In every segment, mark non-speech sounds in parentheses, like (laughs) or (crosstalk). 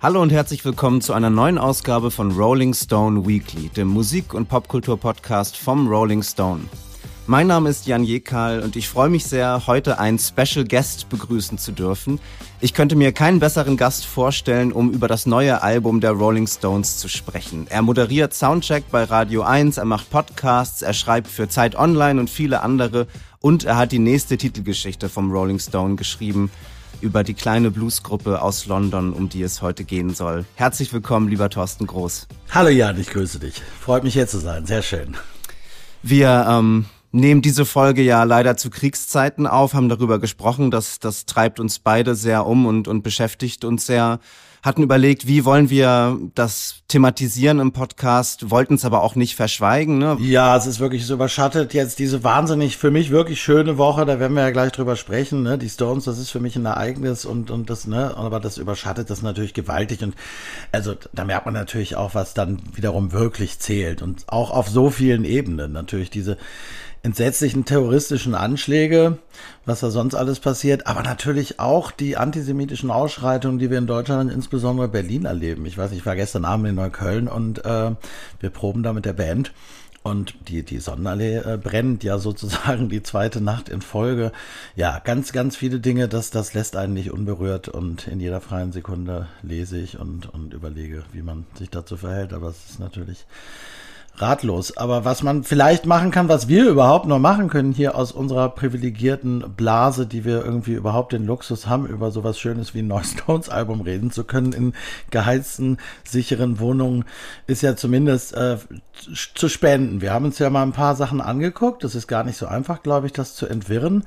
Hallo und herzlich willkommen zu einer neuen Ausgabe von Rolling Stone Weekly, dem Musik- und Popkultur-Podcast vom Rolling Stone. Mein Name ist Jan Jekal und ich freue mich sehr, heute einen Special Guest begrüßen zu dürfen. Ich könnte mir keinen besseren Gast vorstellen, um über das neue Album der Rolling Stones zu sprechen. Er moderiert Soundcheck bei Radio 1, er macht Podcasts, er schreibt für Zeit Online und viele andere und er hat die nächste Titelgeschichte vom Rolling Stone geschrieben über die kleine Bluesgruppe aus London, um die es heute gehen soll. Herzlich willkommen, lieber Thorsten Groß. Hallo Jan, ich grüße dich. Freut mich hier zu sein, sehr schön. Wir ähm, nehmen diese Folge ja leider zu Kriegszeiten auf, haben darüber gesprochen, dass das treibt uns beide sehr um und, und beschäftigt uns sehr hatten überlegt, wie wollen wir das thematisieren im Podcast, wollten es aber auch nicht verschweigen. Ne? Ja, es ist wirklich so überschattet jetzt diese wahnsinnig, für mich wirklich schöne Woche, da werden wir ja gleich drüber sprechen. Ne? Die Stones, das ist für mich ein Ereignis und, und das, ne, aber das überschattet das natürlich gewaltig. Und also da merkt man natürlich auch, was dann wiederum wirklich zählt. Und auch auf so vielen Ebenen natürlich diese entsetzlichen terroristischen Anschläge, was da sonst alles passiert, aber natürlich auch die antisemitischen Ausschreitungen, die wir in Deutschland, insbesondere Berlin erleben. Ich weiß, ich war gestern Abend in Neukölln und äh, wir proben da mit der Band. Und die, die Sonnenallee äh, brennt ja (laughs) sozusagen die zweite Nacht in Folge. Ja, ganz, ganz viele Dinge, das, das lässt einen nicht unberührt. Und in jeder freien Sekunde lese ich und, und überlege, wie man sich dazu verhält. Aber es ist natürlich ratlos. Aber was man vielleicht machen kann, was wir überhaupt noch machen können hier aus unserer privilegierten Blase, die wir irgendwie überhaupt den Luxus haben, über sowas Schönes wie ein neues (laughs) Stones Album reden zu können in geheizten, sicheren Wohnungen, ist ja zumindest äh, zu spenden. Wir haben uns ja mal ein paar Sachen angeguckt. Das ist gar nicht so einfach, glaube ich, das zu entwirren.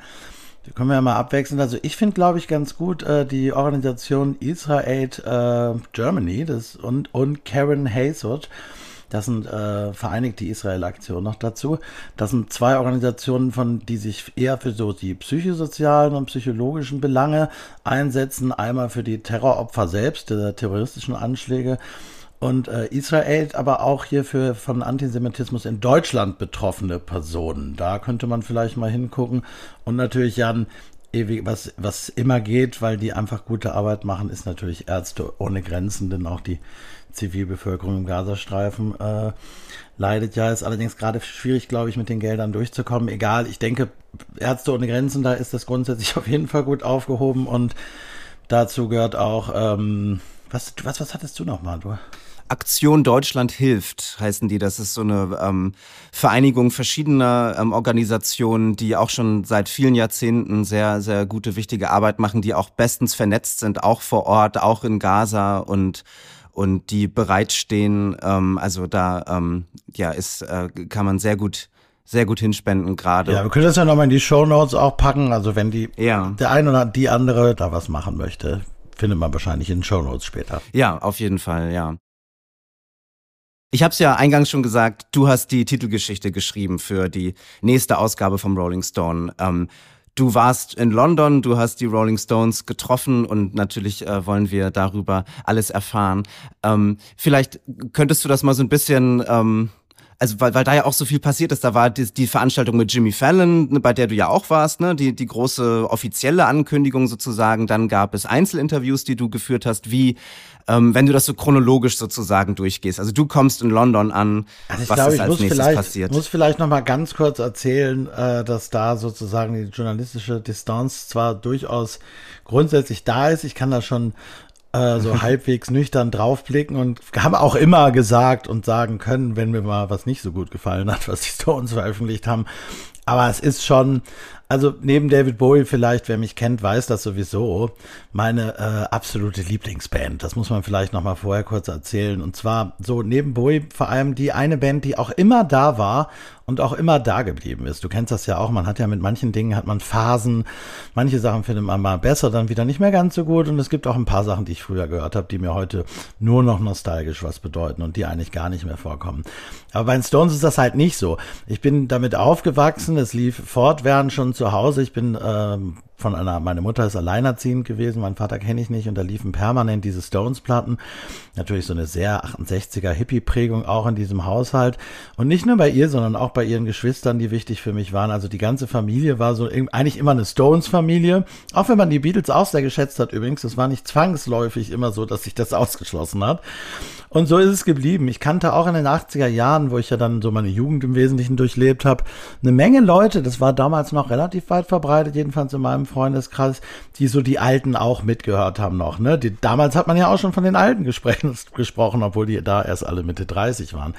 Da können wir ja mal abwechseln. Also ich finde, glaube ich, ganz gut äh, die Organisation Israel äh, Germany das, und, und Karen Hazard das sind äh, Vereinigte Israel-Aktion noch dazu. Das sind zwei Organisationen, von die sich eher für so die psychosozialen und psychologischen Belange einsetzen. Einmal für die Terroropfer selbst, der terroristischen Anschläge und äh, Israel, aber auch hier für von Antisemitismus in Deutschland betroffene Personen. Da könnte man vielleicht mal hingucken. Und natürlich Jan, ewig, was, was immer geht, weil die einfach gute Arbeit machen, ist natürlich Ärzte ohne Grenzen, denn auch die Zivilbevölkerung im Gazastreifen äh, leidet ja. Ist allerdings gerade schwierig, glaube ich, mit den Geldern durchzukommen. Egal, ich denke, Ärzte ohne Grenzen, da ist das grundsätzlich (laughs) auf jeden Fall gut aufgehoben und dazu gehört auch, ähm, was, was, was hattest du nochmal? Du? Aktion Deutschland hilft, heißen die. Das ist so eine ähm, Vereinigung verschiedener ähm, Organisationen, die auch schon seit vielen Jahrzehnten sehr, sehr gute, wichtige Arbeit machen, die auch bestens vernetzt sind, auch vor Ort, auch in Gaza und und die bereitstehen. Ähm, also da ähm, ja ist äh, kann man sehr gut sehr gut hinspenden gerade. Ja, wir können das ja nochmal in die Show Notes auch packen. Also wenn die ja. der eine oder die andere da was machen möchte, findet man wahrscheinlich in den Show Notes später. Ja, auf jeden Fall, ja. Ich habe es ja eingangs schon gesagt, du hast die Titelgeschichte geschrieben für die nächste Ausgabe vom Rolling Stone. Ähm, Du warst in London, du hast die Rolling Stones getroffen und natürlich äh, wollen wir darüber alles erfahren. Ähm, vielleicht könntest du das mal so ein bisschen ähm, also weil, weil da ja auch so viel passiert ist, da war die, die Veranstaltung mit Jimmy Fallon, ne, bei der du ja auch warst, ne, die, die große offizielle Ankündigung sozusagen, dann gab es Einzelinterviews, die du geführt hast, wie, ähm, wenn du das so chronologisch sozusagen durchgehst. Also du kommst in London an, also was glaube, ist als nächstes passiert? Ich muss vielleicht noch mal ganz kurz erzählen, äh, dass da sozusagen die journalistische Distanz zwar durchaus grundsätzlich da ist, ich kann da schon äh, so (laughs) halbwegs nüchtern draufblicken und haben auch immer gesagt und sagen können, wenn mir mal was nicht so gut gefallen hat, was die Stones (laughs) veröffentlicht haben. Aber es ist schon also neben David Bowie vielleicht, wer mich kennt, weiß das sowieso, meine äh, absolute Lieblingsband. Das muss man vielleicht noch mal vorher kurz erzählen. Und zwar so neben Bowie vor allem die eine Band, die auch immer da war und auch immer da geblieben ist. Du kennst das ja auch, man hat ja mit manchen Dingen hat man Phasen. Manche Sachen findet man mal besser, dann wieder nicht mehr ganz so gut. Und es gibt auch ein paar Sachen, die ich früher gehört habe, die mir heute nur noch nostalgisch was bedeuten und die eigentlich gar nicht mehr vorkommen. Aber bei den Stones ist das halt nicht so. Ich bin damit aufgewachsen, es lief fortwährend schon zu Hause. Ich bin ähm, von einer, meine Mutter ist alleinerziehend gewesen, mein Vater kenne ich nicht und da liefen permanent diese Stones-Platten. Natürlich so eine sehr 68er Hippie-Prägung auch in diesem Haushalt. Und nicht nur bei ihr, sondern auch bei ihren Geschwistern, die wichtig für mich waren. Also die ganze Familie war so eigentlich immer eine Stones-Familie. Auch wenn man die Beatles auch sehr geschätzt hat übrigens. Das war nicht zwangsläufig immer so, dass sich das (laughs) ausgeschlossen hat. Und so ist es geblieben. Ich kannte auch in den 80er Jahren, wo ich ja dann so meine Jugend im Wesentlichen durchlebt habe, eine Menge Leute, das war damals noch relativ weit verbreitet, jedenfalls in meinem Freundeskreis, die so die Alten auch mitgehört haben noch. Ne? Die, damals hat man ja auch schon von den Alten (laughs) gesprochen, obwohl die da erst alle Mitte 30 waren.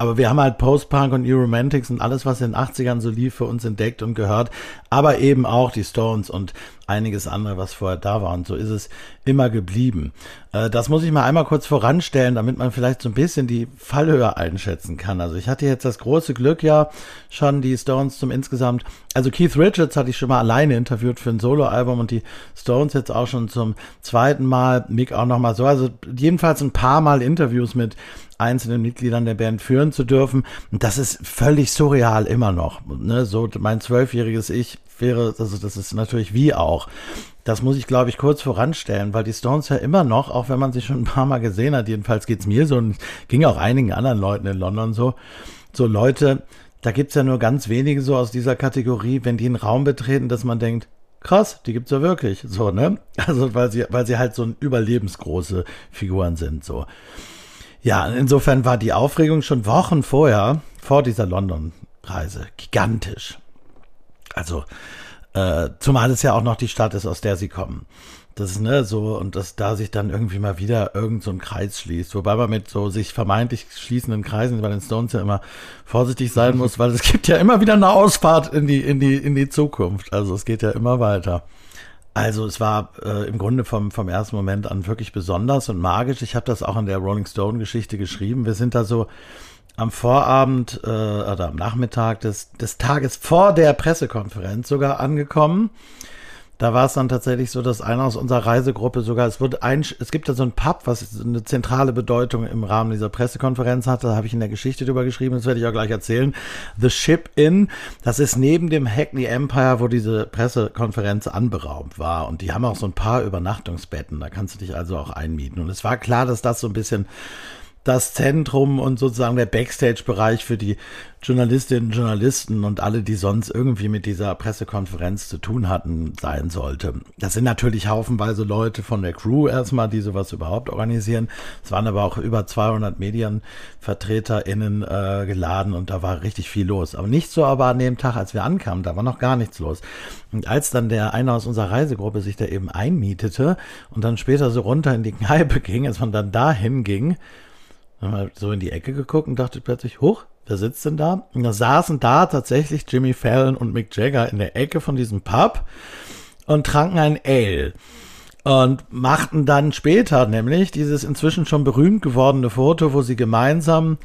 Aber wir haben halt Post-Punk und New Romantics und alles, was in den 80ern so lief, für uns entdeckt und gehört. Aber eben auch die Stones und einiges andere, was vorher da war. Und so ist es immer geblieben. Äh, das muss ich mal einmal kurz voranstellen, damit man vielleicht so ein bisschen die Fallhöhe einschätzen kann. Also ich hatte jetzt das große Glück ja schon, die Stones zum insgesamt, also Keith Richards hatte ich schon mal alleine interviewt für ein Soloalbum und die Stones jetzt auch schon zum zweiten Mal, Mick auch nochmal so. Also jedenfalls ein paar Mal Interviews mit einzelnen Mitgliedern der Band führen zu dürfen. Und das ist völlig surreal immer noch. Ne? So mein zwölfjähriges Ich wäre, also das ist natürlich wie auch. Das muss ich, glaube ich, kurz voranstellen, weil die Stones ja immer noch, auch wenn man sie schon ein paar Mal gesehen hat, jedenfalls geht's mir so und ging auch einigen anderen Leuten in London so, so Leute, da gibt's ja nur ganz wenige so aus dieser Kategorie, wenn die einen Raum betreten, dass man denkt, krass, die gibt's ja wirklich, so, ne? Also, weil sie, weil sie halt so überlebensgroße Figuren sind, so. Ja, insofern war die Aufregung schon Wochen vorher, vor dieser London-Reise, gigantisch. Also, äh, zumal es ja auch noch die Stadt ist, aus der sie kommen. Das ist, ne, so, und dass da sich dann irgendwie mal wieder irgend so ein Kreis schließt. Wobei man mit so sich vermeintlich schließenden Kreisen bei den Stones ja immer vorsichtig sein (laughs) muss, weil es gibt ja immer wieder eine Ausfahrt in die, in die, in die Zukunft. Also es geht ja immer weiter. Also es war äh, im Grunde vom, vom ersten Moment an wirklich besonders und magisch. Ich habe das auch in der Rolling Stone Geschichte geschrieben. Wir sind da so am Vorabend äh, oder am Nachmittag des, des Tages vor der Pressekonferenz sogar angekommen. Da war es dann tatsächlich so, dass einer aus unserer Reisegruppe sogar, es wurde ein, es gibt da so ein Pub, was eine zentrale Bedeutung im Rahmen dieser Pressekonferenz hatte. Da habe ich in der Geschichte drüber geschrieben, das werde ich auch gleich erzählen. The Ship Inn, das ist neben dem Hackney Empire, wo diese Pressekonferenz anberaumt war. Und die haben auch so ein paar Übernachtungsbetten. Da kannst du dich also auch einmieten. Und es war klar, dass das so ein bisschen das Zentrum und sozusagen der Backstage-Bereich für die Journalistinnen und Journalisten und alle, die sonst irgendwie mit dieser Pressekonferenz zu tun hatten, sein sollte. Das sind natürlich haufenweise Leute von der Crew erstmal, die sowas überhaupt organisieren. Es waren aber auch über 200 MedienvertreterInnen äh, geladen und da war richtig viel los. Aber nicht so aber an dem Tag, als wir ankamen, da war noch gar nichts los. Und als dann der eine aus unserer Reisegruppe sich da eben einmietete und dann später so runter in die Kneipe (laughs) ging, als man dann dahin ging, dann so in die Ecke geguckt und dachte plötzlich, hoch, wer sitzt denn da? Und da saßen da tatsächlich Jimmy Fallon und Mick Jagger in der Ecke von diesem Pub und tranken ein Ale. Und machten dann später nämlich dieses inzwischen schon berühmt gewordene Foto, wo sie gemeinsam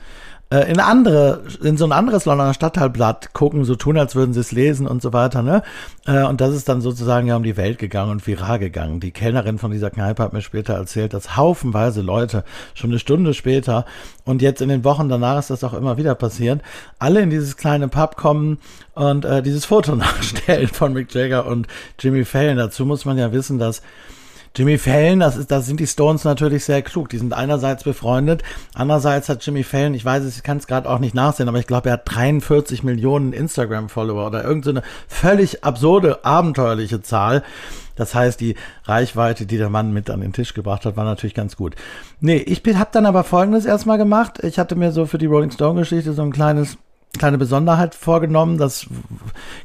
äh, in andere, in so ein anderes Londoner Stadtteilblatt gucken, so tun, als würden sie es lesen und so weiter, ne? Äh, und das ist dann sozusagen ja um die Welt gegangen und viral gegangen. Die Kellnerin von dieser Kneipe hat mir später erzählt, dass haufenweise Leute schon eine Stunde später und jetzt in den Wochen danach ist das auch immer wieder passiert, alle in dieses kleine Pub kommen und äh, dieses Foto (laughs) nachstellen von Mick Jagger und Jimmy Fallon. Dazu muss man ja wissen, dass Jimmy Fallon, das ist, da sind die Stones natürlich sehr klug. Die sind einerseits befreundet, andererseits hat Jimmy Fallon, ich weiß es, ich kann es gerade auch nicht nachsehen, aber ich glaube, er hat 43 Millionen Instagram-Follower oder irgendeine so völlig absurde, abenteuerliche Zahl. Das heißt, die Reichweite, die der Mann mit an den Tisch gebracht hat, war natürlich ganz gut. Nee, ich habe dann aber Folgendes erstmal gemacht. Ich hatte mir so für die Rolling Stone-Geschichte so ein kleines kleine Besonderheit vorgenommen. Das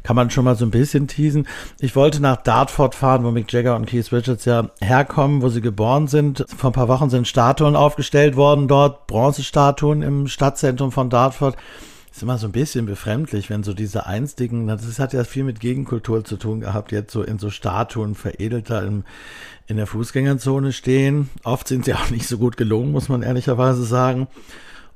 kann man schon mal so ein bisschen teasen. Ich wollte nach Dartford fahren, wo Mick Jagger und Keith Richards ja herkommen, wo sie geboren sind. Vor ein paar Wochen sind Statuen aufgestellt worden dort, Bronzestatuen im Stadtzentrum von Dartford. Ist immer so ein bisschen befremdlich, wenn so diese einstigen, das hat ja viel mit Gegenkultur zu tun gehabt, jetzt so in so Statuen veredelter im, in der Fußgängerzone stehen. Oft sind sie auch nicht so gut gelungen, muss man ehrlicherweise sagen.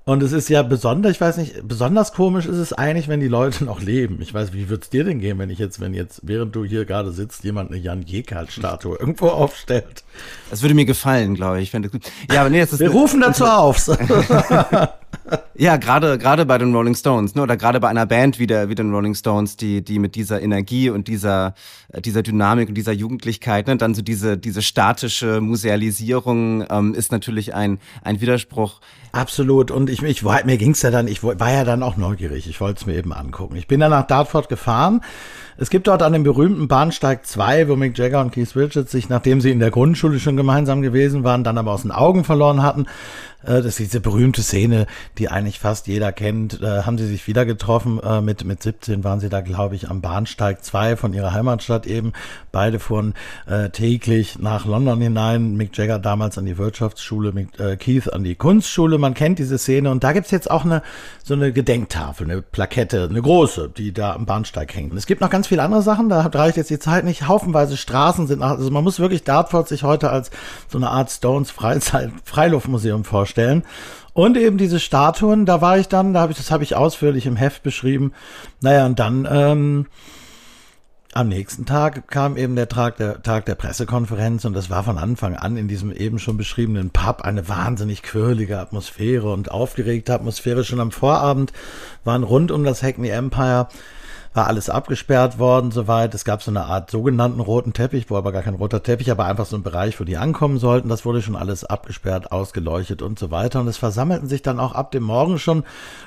Und es ist ja besonders, ich weiß nicht, besonders komisch ist es eigentlich, wenn die Leute noch leben. Ich weiß, wie wird's dir denn gehen, wenn ich jetzt, wenn jetzt, während du hier gerade sitzt, jemand eine Jan Jekal-Statue irgendwo aufstellt? Das würde mir gefallen, glaube ich. ich ja, aber nee, das ist Wir rufen dazu auf. (laughs) (laughs) Ja, gerade gerade bei den Rolling Stones, ne, oder gerade bei einer Band wie der wie den Rolling Stones, die die mit dieser Energie und dieser äh, dieser Dynamik und dieser Jugendlichkeit, ne, dann so diese diese statische Musealisierung ähm, ist natürlich ein ein Widerspruch. Absolut. Und ich, ich mir ging's ja dann, ich war ja dann auch neugierig. Ich wollte es mir eben angucken. Ich bin dann nach Dartford gefahren. Es gibt dort an dem berühmten Bahnsteig 2, wo Mick Jagger und Keith Richards sich, nachdem sie in der Grundschule schon gemeinsam gewesen waren, dann aber aus den Augen verloren hatten, äh, das ist diese berühmte Szene, die eigentlich fast jeder kennt. Äh, haben sie sich wieder getroffen. Äh, mit, mit 17 waren sie da, glaube ich, am Bahnsteig 2 von ihrer Heimatstadt eben. Beide fuhren äh, täglich nach London hinein. Mick Jagger damals an die Wirtschaftsschule, Mick, äh, Keith an die Kunstschule. Man kennt diese Szene. Und da gibt's jetzt auch eine so eine Gedenktafel, eine Plakette, eine große, die da am Bahnsteig hängt. Und es gibt noch ganz viele andere Sachen, da reicht jetzt die Zeit nicht. Haufenweise Straßen sind, also man muss wirklich Dartford sich heute als so eine Art Stones Freizeit, Freiluftmuseum vorstellen vorstellen. Und eben diese Statuen, da war ich dann, da habe ich, das habe ich ausführlich im Heft beschrieben. Naja, und dann ähm, am nächsten Tag kam eben der Tag der, Tag der Pressekonferenz und das war von Anfang an in diesem eben schon beschriebenen Pub eine wahnsinnig quirlige Atmosphäre und aufgeregte Atmosphäre. Schon am Vorabend waren rund um das Hackney Empire war alles abgesperrt worden soweit. Es gab so eine Art sogenannten roten Teppich, wo aber gar kein roter Teppich, aber einfach so ein Bereich, wo die ankommen sollten. Das wurde schon alles abgesperrt, ausgeleuchtet und so weiter. Und es versammelten sich dann auch ab dem Morgen schon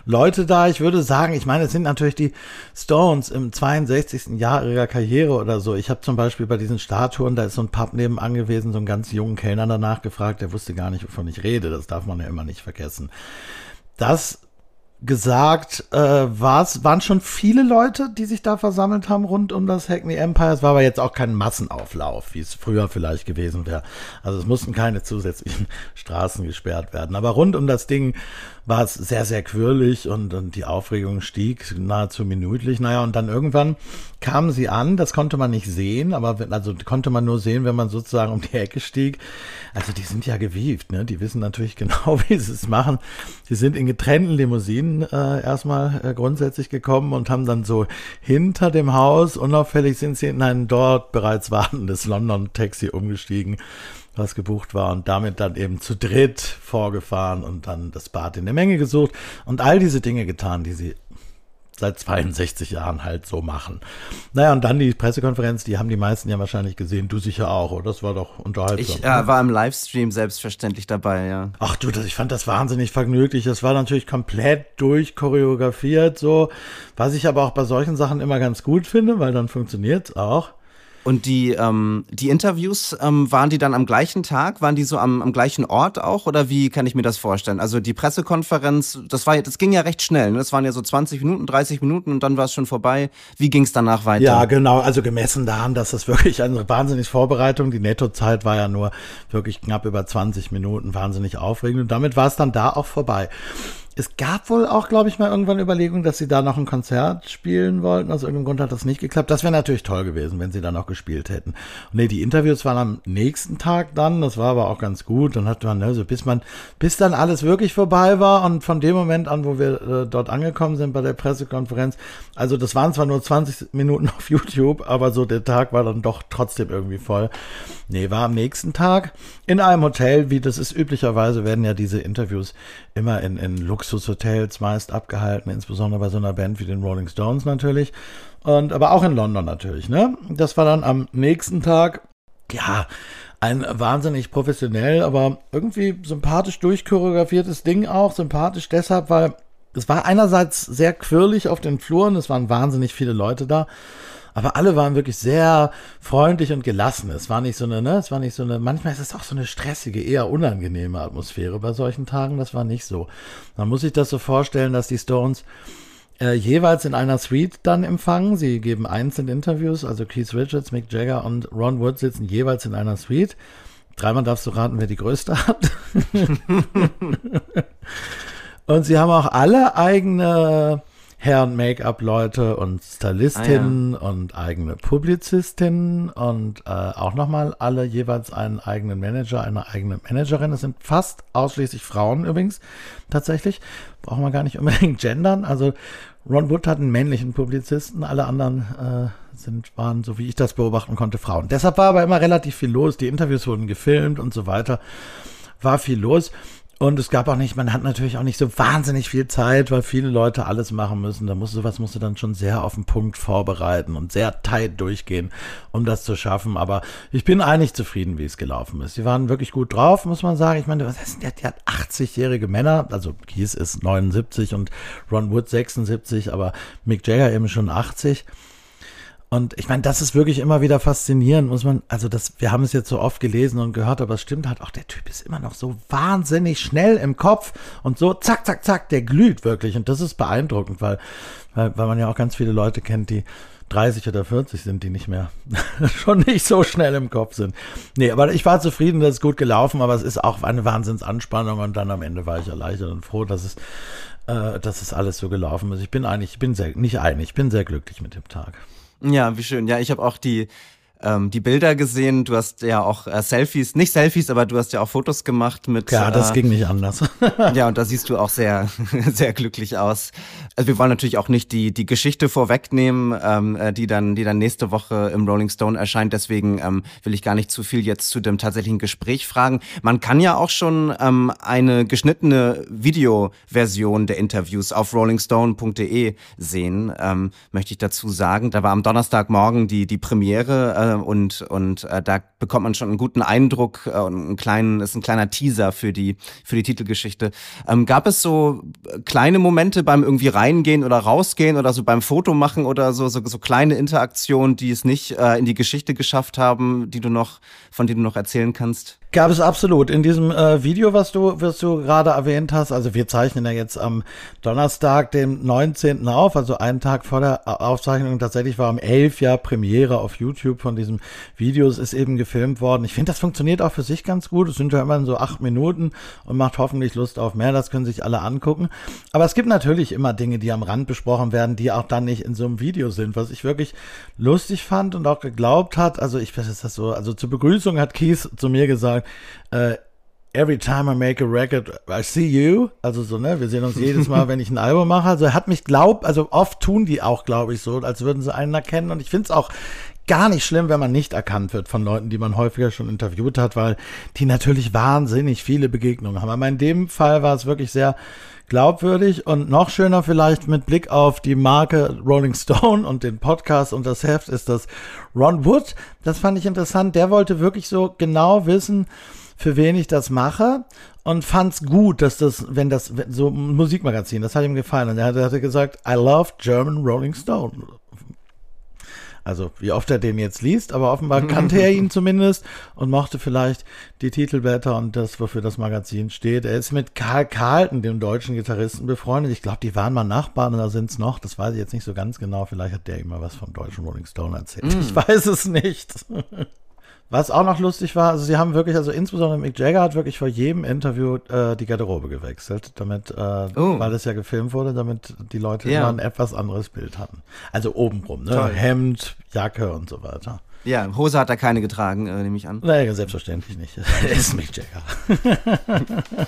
Leute da. Ich würde sagen, ich meine, es sind natürlich die Stones im 62. Jahr ihrer Karriere oder so. Ich habe zum Beispiel bei diesen Statuen, da ist so ein Pub nebenan gewesen, so einen ganz jungen Kellner danach gefragt, der wusste gar nicht, wovon ich rede. Das darf man ja immer nicht vergessen. Das gesagt, äh, war's, waren schon viele Leute, die sich da versammelt haben rund um das Hackney Empire. Es war aber jetzt auch kein Massenauflauf, wie es früher vielleicht gewesen wäre. Also es mussten keine zusätzlichen (laughs) Straßen gesperrt werden. Aber rund um das Ding war es sehr, sehr quirlig und, und die Aufregung stieg nahezu minütlich. Naja, und dann irgendwann kamen sie an, das konnte man nicht sehen, aber also konnte man nur sehen, wenn man sozusagen um die Ecke stieg. Also die sind ja gewieft, ne? Die wissen natürlich (laughs) genau, wie sie es machen. Sie sind in getrennten Limousinen äh, erstmal äh, grundsätzlich gekommen und haben dann so hinter dem Haus, unauffällig sind sie in ein dort bereits wartendes London-Taxi umgestiegen was gebucht war und damit dann eben zu dritt vorgefahren und dann das Bad in der Menge gesucht und all diese Dinge getan, die sie seit 62 Jahren halt so machen. Naja, und dann die Pressekonferenz, die haben die meisten ja wahrscheinlich gesehen, du sicher auch, oder? Das war doch unterhaltsam. Ich äh, war im Livestream selbstverständlich dabei, ja. Ach du, das, ich fand das wahnsinnig vergnüglich. Das war natürlich komplett durchchoreografiert, so. Was ich aber auch bei solchen Sachen immer ganz gut finde, weil dann funktioniert's auch. Und die, ähm, die Interviews, ähm, waren die dann am gleichen Tag? Waren die so am, am gleichen Ort auch? Oder wie kann ich mir das vorstellen? Also die Pressekonferenz, das war das ging ja recht schnell. Ne? Das waren ja so 20 Minuten, 30 Minuten und dann war es schon vorbei. Wie ging es danach weiter? Ja, genau. Also gemessen daran, dass das wirklich eine wahnsinnige Vorbereitung. Die Nettozeit war ja nur wirklich knapp über 20 Minuten, wahnsinnig aufregend. Und damit war es dann da auch vorbei. Es gab wohl auch, glaube ich, mal irgendwann Überlegungen, dass sie da noch ein Konzert spielen wollten. Aus irgendeinem Grund hat das nicht geklappt. Das wäre natürlich toll gewesen, wenn sie da noch gespielt hätten. Und nee, die Interviews waren am nächsten Tag dann. Das war aber auch ganz gut. Dann hat man, also bis man, bis dann alles wirklich vorbei war und von dem Moment an, wo wir äh, dort angekommen sind bei der Pressekonferenz, also das waren zwar nur 20 Minuten (laughs) auf YouTube, aber so der Tag war dann doch trotzdem irgendwie voll. Nee, war am nächsten Tag in einem Hotel, wie das ist üblicherweise, werden ja diese Interviews immer in, in Luxushotels meist abgehalten, insbesondere bei so einer Band wie den Rolling Stones natürlich. Und aber auch in London natürlich, ne? Das war dann am nächsten Tag, ja, ein wahnsinnig professionell, aber irgendwie sympathisch durchchoreografiertes Ding auch. Sympathisch deshalb, weil es war einerseits sehr quirlig auf den Fluren, es waren wahnsinnig viele Leute da. Aber alle waren wirklich sehr freundlich und gelassen. Es war nicht so eine, ne, es war nicht so eine, manchmal ist es auch so eine stressige, eher unangenehme Atmosphäre bei solchen Tagen. Das war nicht so. Man muss sich das so vorstellen, dass die Stones äh, jeweils in einer Suite dann empfangen. Sie geben einzeln Interviews, also Keith Richards, Mick Jagger und Ron Wood sitzen jeweils in einer Suite. Dreimal darfst du raten, wer die größte hat. (laughs) und sie haben auch alle eigene Herren Make-up-Leute und Stylistinnen ah, ja. und eigene Publizistinnen und äh, auch nochmal alle jeweils einen eigenen Manager, eine eigene Managerin. Es sind fast ausschließlich Frauen übrigens tatsächlich. Braucht man gar nicht unbedingt (laughs) gendern. Also Ron Wood hat einen männlichen Publizisten, alle anderen äh, sind, waren, so wie ich das beobachten konnte, Frauen. Deshalb war aber immer relativ viel los. Die Interviews wurden gefilmt und so weiter. War viel los. Und es gab auch nicht, man hat natürlich auch nicht so wahnsinnig viel Zeit, weil viele Leute alles machen müssen. Da musst du sowas musst du dann schon sehr auf den Punkt vorbereiten und sehr tight durchgehen, um das zu schaffen. Aber ich bin eigentlich zufrieden, wie es gelaufen ist. Die waren wirklich gut drauf, muss man sagen. Ich meine, was ist denn, die hat 80-jährige Männer, also Keith ist 79 und Ron Wood 76, aber Mick Jagger eben schon 80. Und ich meine, das ist wirklich immer wieder faszinierend, muss man, also das, wir haben es jetzt so oft gelesen und gehört, aber es stimmt halt auch, der Typ ist immer noch so wahnsinnig schnell im Kopf und so zack, zack, zack, der glüht wirklich. Und das ist beeindruckend, weil, weil, weil man ja auch ganz viele Leute kennt, die 30 oder 40 sind, die nicht mehr, (laughs) schon nicht so schnell im Kopf sind. Nee, aber ich war zufrieden, das ist gut gelaufen, aber es ist auch eine Wahnsinnsanspannung und dann am Ende war ich erleichtert und froh, dass es, äh, dass es alles so gelaufen ist. Ich bin eigentlich, ich bin sehr, nicht einig, ich bin sehr glücklich mit dem Tag. Ja, wie schön. Ja, ich habe auch die ähm, die Bilder gesehen. Du hast ja auch äh, Selfies, nicht Selfies, aber du hast ja auch Fotos gemacht mit. Ja, das äh, ging nicht anders. (laughs) ja, und da siehst du auch sehr, (laughs) sehr glücklich aus. Also wir wollen natürlich auch nicht die die Geschichte vorwegnehmen, ähm, äh, die dann die dann nächste Woche im Rolling Stone erscheint. Deswegen ähm, will ich gar nicht zu viel jetzt zu dem tatsächlichen Gespräch fragen. Man kann ja auch schon ähm, eine geschnittene Videoversion der Interviews auf rollingstone.de sehen. Ähm, möchte ich dazu sagen. Da war am Donnerstagmorgen die die Premiere. Äh, und und äh, da bekommt man schon einen guten Eindruck äh, und einen kleinen ist ein kleiner Teaser für die für die Titelgeschichte. Ähm, gab es so kleine Momente beim irgendwie reingehen oder rausgehen oder so beim Foto machen oder so so, so kleine Interaktionen, die es nicht äh, in die Geschichte geschafft haben, die du noch von denen du noch erzählen kannst? Gab es absolut. In diesem äh, Video, was du, was du gerade erwähnt hast, also wir zeichnen ja jetzt am Donnerstag, dem 19. auf, also einen Tag vor der Aufzeichnung. Tatsächlich war am 11 Jahr Premiere auf YouTube von diesem Video. Es ist eben gefilmt worden. Ich finde, das funktioniert auch für sich ganz gut. Es sind ja immer so acht Minuten und macht hoffentlich Lust auf mehr. Das können sich alle angucken. Aber es gibt natürlich immer Dinge, die am Rand besprochen werden, die auch dann nicht in so einem Video sind. Was ich wirklich lustig fand und auch geglaubt hat, also ich weiß, ist das so, also zur Begrüßung hat Keith zu mir gesagt, sagen, äh, every time I make a record, I see you. Also so, ne, wir sehen uns jedes Mal, (laughs) wenn ich ein Album mache. Also er hat mich glaubt, also oft tun die auch, glaube ich, so, als würden sie einen erkennen. Und ich finde es auch gar nicht schlimm, wenn man nicht erkannt wird von Leuten, die man häufiger schon interviewt hat, weil die natürlich wahnsinnig viele Begegnungen haben. Aber in dem Fall war es wirklich sehr glaubwürdig und noch schöner vielleicht mit Blick auf die Marke Rolling Stone und den Podcast und das Heft ist das Ron Wood. Das fand ich interessant. Der wollte wirklich so genau wissen, für wen ich das mache und fand's gut, dass das, wenn das so ein Musikmagazin, das hat ihm gefallen und er hatte gesagt, I love German Rolling Stone. Also wie oft er den jetzt liest, aber offenbar kannte er ihn (laughs) zumindest und mochte vielleicht die Titelblätter und das, wofür das Magazin steht. Er ist mit Karl Carlton, dem deutschen Gitarristen, befreundet. Ich glaube, die waren mal Nachbarn oder sind's noch. Das weiß ich jetzt nicht so ganz genau. Vielleicht hat der immer was vom deutschen Rolling Stone erzählt. Mm. Ich weiß es nicht. Was auch noch lustig war, also sie haben wirklich, also insbesondere Mick Jagger hat wirklich vor jedem Interview äh, die Garderobe gewechselt, damit, äh, oh. weil es ja gefilmt wurde, damit die Leute ja. immer ein etwas anderes Bild hatten. Also obenrum, ne? Toll. Hemd, Jacke und so weiter. Ja, Hose hat er keine getragen, äh, nehme ich an. Naja, selbstverständlich nicht. (laughs) Ist Mick Jagger. (laughs)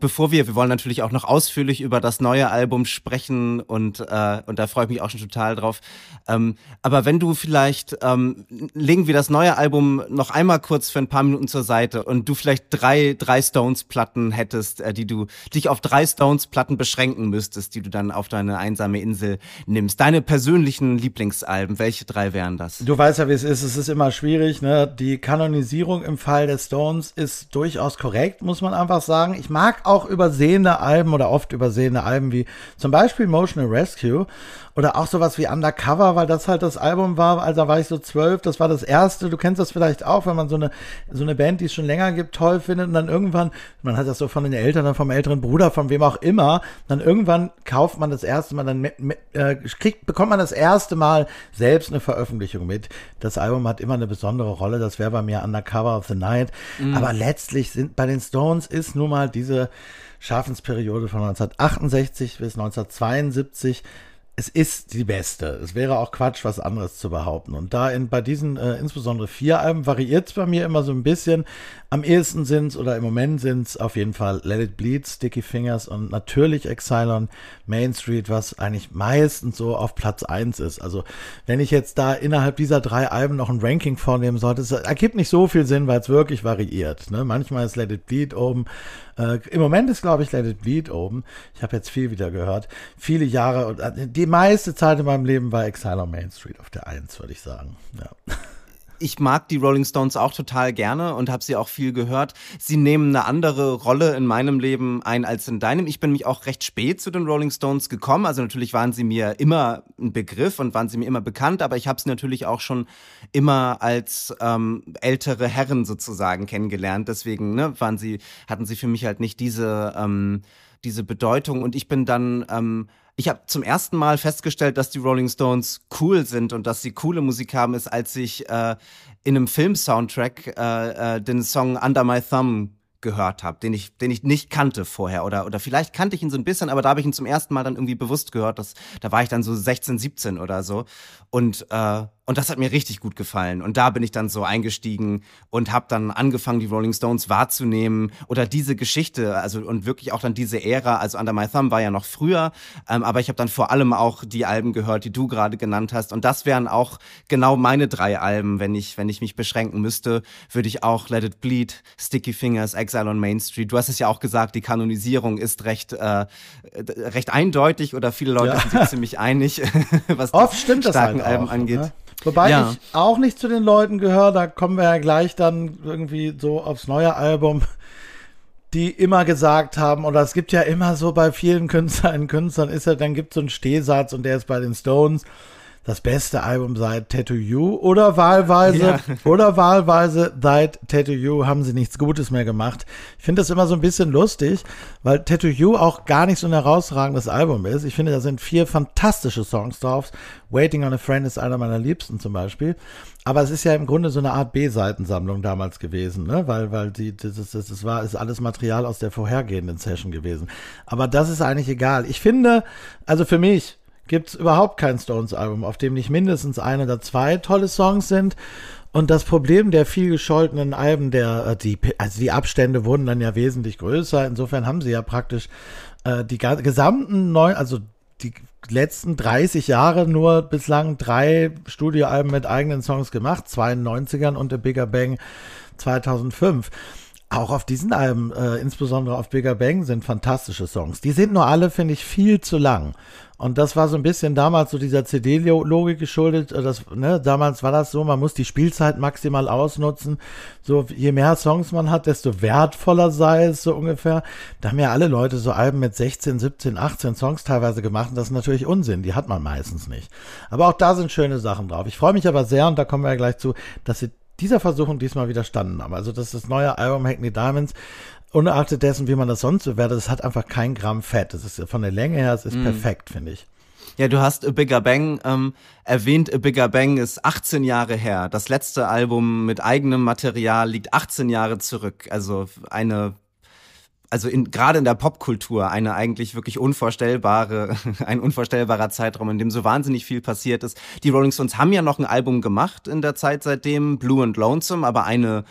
bevor wir, wir wollen natürlich auch noch ausführlich über das neue Album sprechen und, äh, und da freue ich mich auch schon total drauf. Ähm, aber wenn du vielleicht, ähm, legen wir das neue Album noch einmal kurz für ein paar Minuten zur Seite und du vielleicht drei, drei Stones-Platten hättest, äh, die du dich auf drei Stones-Platten beschränken müsstest, die du dann auf deine einsame Insel nimmst. Deine persönlichen Lieblingsalben, welche drei wären das? Du weißt ja, wie es ist. Es ist immer schwierig. Ne? Die Kanonisierung im Fall der Stones ist durchaus korrekt, muss man einfach sagen. Ich mag auch übersehene Alben oder oft übersehene Alben wie zum Beispiel Emotional Rescue oder auch sowas wie Undercover, weil das halt das Album war, also da war ich so zwölf, das war das erste, du kennst das vielleicht auch, wenn man so eine, so eine Band, die es schon länger gibt, toll findet und dann irgendwann, man hat das so von den Eltern, dann vom älteren Bruder, von wem auch immer, dann irgendwann kauft man das erste Mal, dann äh, kriegt, bekommt man das erste Mal selbst eine Veröffentlichung mit. Das Album hat immer eine besondere Rolle, das wäre bei mir Undercover of the Night, mhm. aber letztlich sind bei den Stones ist nun mal diese Schaffensperiode von 1968 bis 1972 es ist die beste. Es wäre auch Quatsch, was anderes zu behaupten. Und da in, bei diesen äh, insbesondere vier Alben variiert es bei mir immer so ein bisschen. Am ehesten sind es oder im Moment sind es auf jeden Fall Let It Bleed, Sticky Fingers und natürlich Exile on Main Street, was eigentlich meistens so auf Platz eins ist. Also wenn ich jetzt da innerhalb dieser drei Alben noch ein Ranking vornehmen sollte, es ergibt nicht so viel Sinn, weil es wirklich variiert. Ne? Manchmal ist Let It Bleed oben, äh, Im Moment ist, glaube ich, Let It Bleed oben. Ich habe jetzt viel wieder gehört. Viele Jahre und äh, die meiste Zeit in meinem Leben war Exile on Main Street auf der Eins, würde ich sagen. Ja (laughs) ich mag die Rolling Stones auch total gerne und habe sie auch viel gehört. Sie nehmen eine andere Rolle in meinem Leben ein als in deinem. Ich bin mich auch recht spät zu den Rolling Stones gekommen. Also natürlich waren sie mir immer ein Begriff und waren sie mir immer bekannt, aber ich habe sie natürlich auch schon immer als ähm, ältere Herren sozusagen kennengelernt. Deswegen ne, waren sie, hatten sie für mich halt nicht diese ähm, diese Bedeutung. Und ich bin dann ähm, ich habe zum ersten Mal festgestellt, dass die Rolling Stones cool sind und dass sie coole Musik haben, ist, als ich äh, in einem Film-Soundtrack äh, äh, den Song Under My Thumb gehört habe, den ich, den ich nicht kannte vorher oder oder vielleicht kannte ich ihn so ein bisschen, aber da habe ich ihn zum ersten Mal dann irgendwie bewusst gehört. Dass, da war ich dann so 16, 17 oder so und äh, und das hat mir richtig gut gefallen. Und da bin ich dann so eingestiegen und habe dann angefangen, die Rolling Stones wahrzunehmen oder diese Geschichte, also und wirklich auch dann diese Ära. Also Under My Thumb war ja noch früher, ähm, aber ich habe dann vor allem auch die Alben gehört, die du gerade genannt hast. Und das wären auch genau meine drei Alben, wenn ich wenn ich mich beschränken müsste, würde ich auch Let It Bleed, Sticky Fingers, Exile on Main Street. Du hast es ja auch gesagt, die Kanonisierung ist recht äh, recht eindeutig oder viele Leute ja. sind sich ziemlich einig, (laughs) was Oft die starken halt Alben auch, angeht. Ne? Wobei ja. ich auch nicht zu den Leuten gehöre, da kommen wir ja gleich dann irgendwie so aufs neue Album, die immer gesagt haben, oder es gibt ja immer so bei vielen Künstlern, Künstlern ist ja, dann gibt es so einen Stehsatz und der ist bei den Stones das beste Album seit Tattoo You oder wahlweise ja. (laughs) oder wahlweise seit Tattoo You haben sie nichts Gutes mehr gemacht. Ich finde das immer so ein bisschen lustig, weil Tattoo You auch gar nicht so ein herausragendes Album ist. Ich finde, da sind vier fantastische Songs drauf. Waiting on a Friend ist einer meiner liebsten zum Beispiel. Aber es ist ja im Grunde so eine Art B-Seitensammlung damals gewesen, ne? Weil, weil die, das, das, das war, ist alles Material aus der vorhergehenden Session gewesen. Aber das ist eigentlich egal. Ich finde, also für mich, gibt es überhaupt kein Stones-Album, auf dem nicht mindestens ein oder zwei tolle Songs sind. Und das Problem der viel gescholtenen Alben, der, äh, die, also die Abstände wurden dann ja wesentlich größer. Insofern haben sie ja praktisch äh, die gesamten neun, also die letzten 30 Jahre nur bislang drei Studioalben mit eigenen Songs gemacht, 92ern und The Bigger Bang 2005. Auch auf diesen Alben, äh, insbesondere auf Bigger Bang, sind fantastische Songs. Die sind nur alle, finde ich, viel zu lang. Und das war so ein bisschen damals so dieser CD-Logik geschuldet. Äh, das, ne, damals war das so, man muss die Spielzeit maximal ausnutzen. So, je mehr Songs man hat, desto wertvoller sei es so ungefähr. Da haben ja alle Leute so Alben mit 16, 17, 18 Songs teilweise gemacht. Und das ist natürlich Unsinn. Die hat man meistens nicht. Aber auch da sind schöne Sachen drauf. Ich freue mich aber sehr, und da kommen wir ja gleich zu, dass sie dieser Versuchung diesmal widerstanden haben. Also, dass das neue Album Hackney Diamonds ungeachtet dessen, wie man das sonst bewertet, es hat einfach kein Gramm Fett. Das ist von der Länge her, es ist mm. perfekt, finde ich. Ja, du hast A Bigger Bang ähm, erwähnt. A Bigger Bang ist 18 Jahre her. Das letzte Album mit eigenem Material liegt 18 Jahre zurück. Also eine also gerade in der Popkultur eine eigentlich wirklich unvorstellbare, (laughs) ein unvorstellbarer Zeitraum, in dem so wahnsinnig viel passiert ist. Die Rolling Stones haben ja noch ein Album gemacht in der Zeit seitdem, Blue and Lonesome, aber eine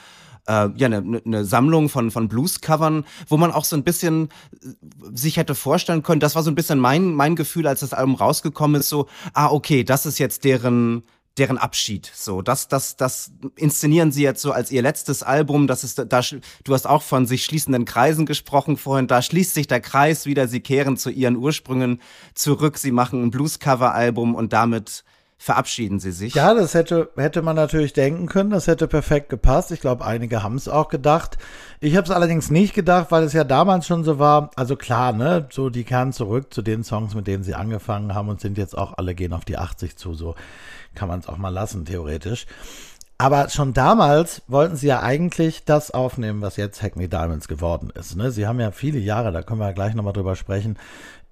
äh, ja eine, eine Sammlung von von Blues-Covern, wo man auch so ein bisschen äh, sich hätte vorstellen können. Das war so ein bisschen mein mein Gefühl, als das Album rausgekommen ist. So, ah okay, das ist jetzt deren deren Abschied. So, das, das, das inszenieren sie jetzt so als ihr letztes Album. Das ist, da, du hast auch von sich schließenden Kreisen gesprochen vorhin. Da schließt sich der Kreis wieder. Sie kehren zu ihren Ursprüngen zurück. Sie machen ein Blues-Cover-Album und damit verabschieden sie sich. Ja, das hätte, hätte man natürlich denken können. Das hätte perfekt gepasst. Ich glaube, einige haben es auch gedacht. Ich habe es allerdings nicht gedacht, weil es ja damals schon so war. Also klar, ne, so die kehren zurück zu den Songs, mit denen sie angefangen haben und sind jetzt auch alle gehen auf die 80 zu. So kann man es auch mal lassen, theoretisch. Aber schon damals wollten sie ja eigentlich das aufnehmen, was jetzt Hackney Diamonds geworden ist. Ne? Sie haben ja viele Jahre, da können wir ja gleich nochmal drüber sprechen,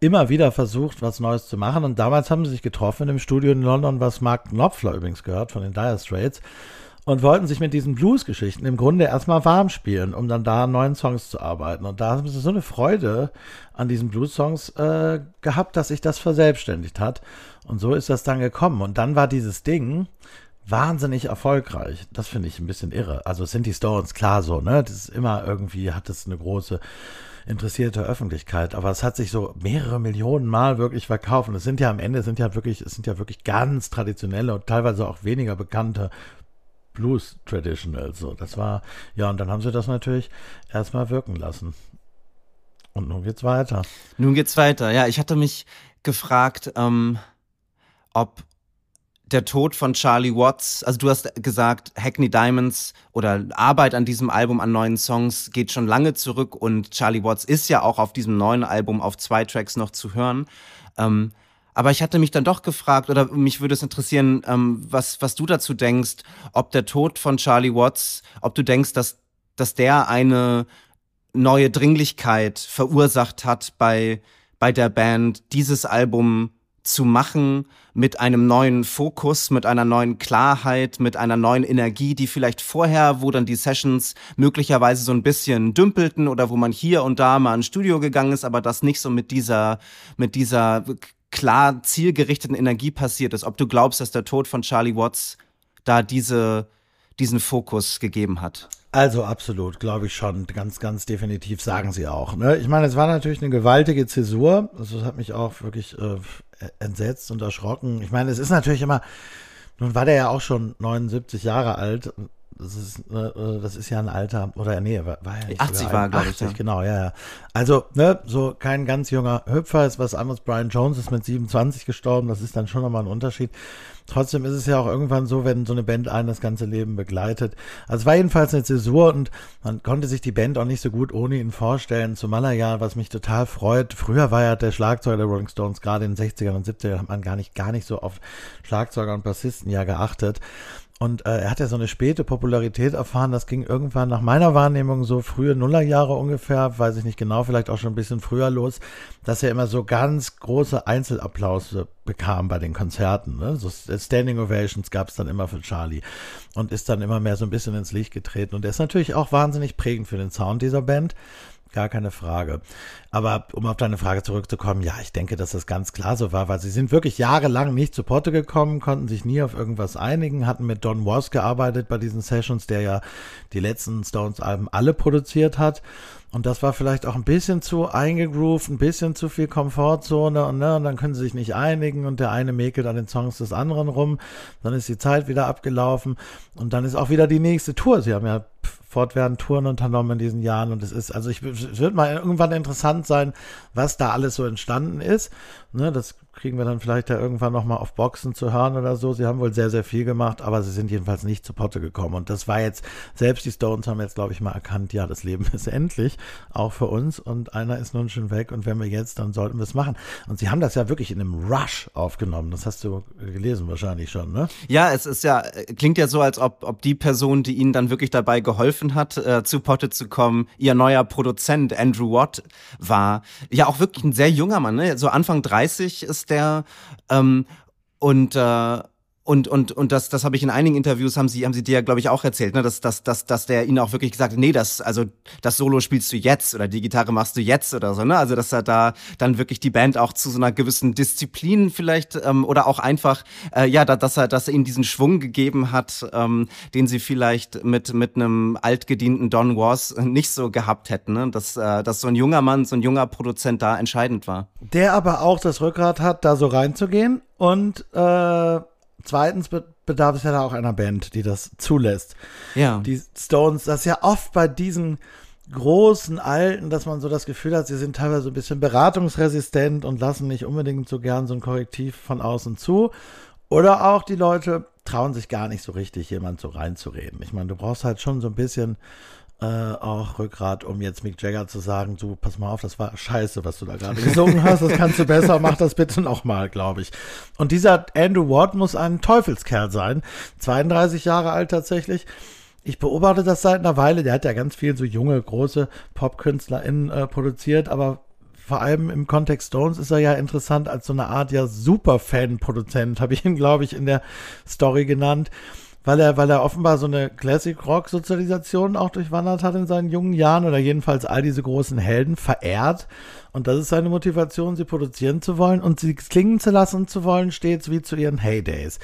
immer wieder versucht, was Neues zu machen. Und damals haben sie sich getroffen im Studio in London, was Mark Knopfler übrigens gehört von den Dire Straits. und wollten sich mit diesen Blues-Geschichten im Grunde erstmal warm spielen, um dann da an neuen Songs zu arbeiten. Und da haben sie so eine Freude an diesen Blues-Songs äh, gehabt, dass sich das verselbstständigt hat. Und so ist das dann gekommen. Und dann war dieses Ding wahnsinnig erfolgreich. Das finde ich ein bisschen irre. Also sind die Stones klar so, ne? Das ist immer irgendwie, hat es eine große interessierte Öffentlichkeit. Aber es hat sich so mehrere Millionen Mal wirklich verkauft. Und es sind ja am Ende sind ja wirklich, es sind ja wirklich ganz traditionelle und teilweise auch weniger bekannte Blues Traditional. So, das war, ja, und dann haben sie das natürlich erstmal wirken lassen. Und nun geht's weiter. Nun geht's weiter. Ja, ich hatte mich gefragt, ähm, ob der Tod von Charlie Watts, also du hast gesagt, Hackney Diamonds oder Arbeit an diesem Album, an neuen Songs geht schon lange zurück und Charlie Watts ist ja auch auf diesem neuen Album auf zwei Tracks noch zu hören. Ähm, aber ich hatte mich dann doch gefragt, oder mich würde es interessieren, ähm, was, was du dazu denkst, ob der Tod von Charlie Watts, ob du denkst, dass, dass der eine neue Dringlichkeit verursacht hat bei, bei der Band, dieses Album zu machen mit einem neuen Fokus, mit einer neuen Klarheit, mit einer neuen Energie, die vielleicht vorher, wo dann die Sessions möglicherweise so ein bisschen dümpelten oder wo man hier und da mal ins Studio gegangen ist, aber das nicht so mit dieser, mit dieser klar zielgerichteten Energie passiert ist, ob du glaubst, dass der Tod von Charlie Watts da diese, diesen Fokus gegeben hat. Also absolut, glaube ich schon, ganz, ganz definitiv sagen sie auch. Ne? Ich meine, es war natürlich eine gewaltige Zäsur. Also das hat mich auch wirklich äh, entsetzt und erschrocken. Ich meine, es ist natürlich immer, nun war der ja auch schon 79 Jahre alt das ist, äh, das ist ja ein Alter, oder nee, war, war ja nicht 80 war, glaube ich. Ja. genau, ja, ja. Also, ne, so kein ganz junger Hüpfer ist was anderes. Brian Jones ist mit 27 gestorben, das ist dann schon nochmal ein Unterschied. Trotzdem ist es ja auch irgendwann so, wenn so eine Band einen das ganze Leben begleitet. Also es war jedenfalls eine Zäsur und man konnte sich die Band auch nicht so gut ohne ihn vorstellen. Zumal er ja, was mich total freut, früher war ja der Schlagzeuger der Rolling Stones, gerade in den 60ern und 70ern hat man gar nicht, gar nicht so auf Schlagzeuger und Bassisten ja geachtet. Und äh, er hat ja so eine späte Popularität erfahren. Das ging irgendwann nach meiner Wahrnehmung so frühe Nullerjahre ungefähr, weiß ich nicht genau, vielleicht auch schon ein bisschen früher los, dass er immer so ganz große Einzelapplause bekam bei den Konzerten. Ne? So Standing Ovations gab es dann immer für Charlie und ist dann immer mehr so ein bisschen ins Licht getreten. Und er ist natürlich auch wahnsinnig prägend für den Sound dieser Band. Gar keine Frage. Aber um auf deine Frage zurückzukommen, ja, ich denke, dass das ganz klar so war, weil sie sind wirklich jahrelang nicht zu Potte gekommen, konnten sich nie auf irgendwas einigen, hatten mit Don Was gearbeitet bei diesen Sessions, der ja die letzten Stones-Alben alle produziert hat. Und das war vielleicht auch ein bisschen zu eingegroovt, ein bisschen zu viel Komfortzone und, ne, und dann können sie sich nicht einigen und der eine mäkelt an den Songs des anderen rum. Dann ist die Zeit wieder abgelaufen und dann ist auch wieder die nächste Tour. Sie haben ja fortwährend Touren unternommen in diesen Jahren und es ist, also ich, es wird mal irgendwann interessant sein, was da alles so entstanden ist. Ne, das kriegen wir dann vielleicht ja irgendwann nochmal auf Boxen zu hören oder so. Sie haben wohl sehr, sehr viel gemacht, aber sie sind jedenfalls nicht zu Potte gekommen. Und das war jetzt, selbst die Stones haben jetzt, glaube ich, mal erkannt, ja, das Leben (laughs) ist endlich, auch für uns. Und einer ist nun schon weg. Und wenn wir jetzt, dann sollten wir es machen. Und sie haben das ja wirklich in einem Rush aufgenommen. Das hast du gelesen wahrscheinlich schon, ne? Ja, es ist ja, klingt ja so, als ob, ob die Person, die ihnen dann wirklich dabei geholfen hat, äh, zu Potte zu kommen, ihr neuer Produzent Andrew Watt war. Ja, auch wirklich ein sehr junger Mann, ne? So Anfang 30 ist der. Ähm, und äh, und, und, und das, das habe ich in einigen Interviews, haben sie, haben sie dir, glaube ich, auch erzählt, ne? dass, dass, dass, dass der ihnen auch wirklich gesagt hat, nee, das, also das Solo spielst du jetzt oder die Gitarre machst du jetzt oder so, ne? Also dass er da dann wirklich die Band auch zu so einer gewissen Disziplin vielleicht ähm, oder auch einfach, äh, ja, dass er, dass er ihnen diesen Schwung gegeben hat, ähm, den sie vielleicht mit, mit einem altgedienten Don Was nicht so gehabt hätten, ne? Dass, äh, dass so ein junger Mann, so ein junger Produzent da entscheidend war. Der aber auch das Rückgrat hat, da so reinzugehen und äh Zweitens bedarf es ja da auch einer Band, die das zulässt. Ja. Die Stones, das ist ja oft bei diesen großen Alten, dass man so das Gefühl hat, sie sind teilweise so ein bisschen beratungsresistent und lassen nicht unbedingt so gern so ein Korrektiv von außen zu. Oder auch die Leute trauen sich gar nicht so richtig, jemand so reinzureden. Ich meine, du brauchst halt schon so ein bisschen äh, auch Rückgrat, um jetzt Mick Jagger zu sagen, du, pass mal auf, das war scheiße, was du da gerade gesungen hast, das kannst du besser, mach das bitte nochmal, glaube ich. Und dieser Andrew Ward muss ein Teufelskerl sein, 32 Jahre alt tatsächlich. Ich beobachte das seit einer Weile, der hat ja ganz viel so junge, große PopkünstlerInnen äh, produziert, aber vor allem im Kontext Stones ist er ja interessant als so eine Art ja Superfan-Produzent, habe ich ihn, glaube ich, in der Story genannt weil er, weil er offenbar so eine Classic-Rock-Sozialisation auch durchwandert hat in seinen jungen Jahren oder jedenfalls all diese großen Helden verehrt. Und das ist seine Motivation, sie produzieren zu wollen und sie klingen zu lassen zu wollen, stets wie zu ihren Heydays.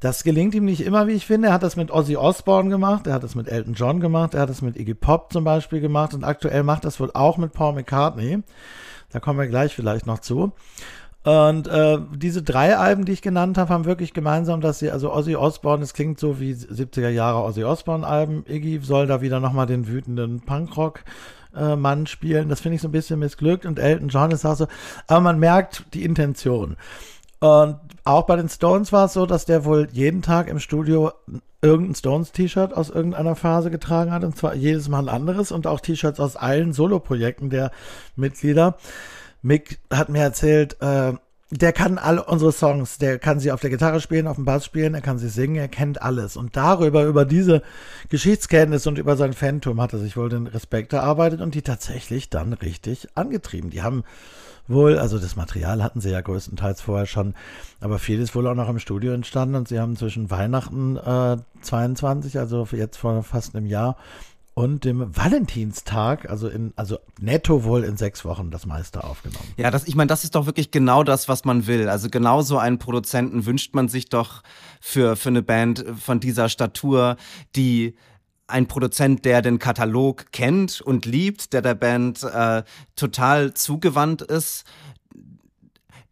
Das gelingt ihm nicht immer, wie ich finde. Er hat das mit Ozzy Osbourne gemacht, er hat das mit Elton John gemacht, er hat das mit Iggy Pop zum Beispiel gemacht und aktuell macht das wohl auch mit Paul McCartney. Da kommen wir gleich vielleicht noch zu. Und äh, diese drei Alben, die ich genannt habe, haben wirklich gemeinsam, dass sie, also Ozzy Osbourne, es klingt so wie 70er Jahre Ozzy Osbourne Alben. Iggy soll da wieder nochmal den wütenden Punkrock äh, Mann spielen. Das finde ich so ein bisschen missglückt und Elton John ist auch so, aber man merkt die Intention. Und auch bei den Stones war es so, dass der wohl jeden Tag im Studio irgendein Stones-T-Shirt aus irgendeiner Phase getragen hat und zwar jedes Mal ein anderes und auch T-Shirts aus allen Solo-Projekten der Mitglieder. Mick hat mir erzählt, äh, der kann alle unsere Songs, der kann sie auf der Gitarre spielen, auf dem Bass spielen, er kann sie singen, er kennt alles. Und darüber, über diese Geschichtskenntnis und über sein Phantom hat er sich wohl den Respekt erarbeitet und die tatsächlich dann richtig angetrieben. Die haben wohl, also das Material hatten sie ja größtenteils vorher schon, aber viel ist wohl auch noch im Studio entstanden und sie haben zwischen Weihnachten äh, 22, also jetzt vor fast einem Jahr, und dem Valentinstag, also in, also netto wohl in sechs Wochen das meiste aufgenommen. Ja, das, ich meine, das ist doch wirklich genau das, was man will. Also genau so einen Produzenten wünscht man sich doch für, für eine Band von dieser Statur, die ein Produzent, der den Katalog kennt und liebt, der der Band äh, total zugewandt ist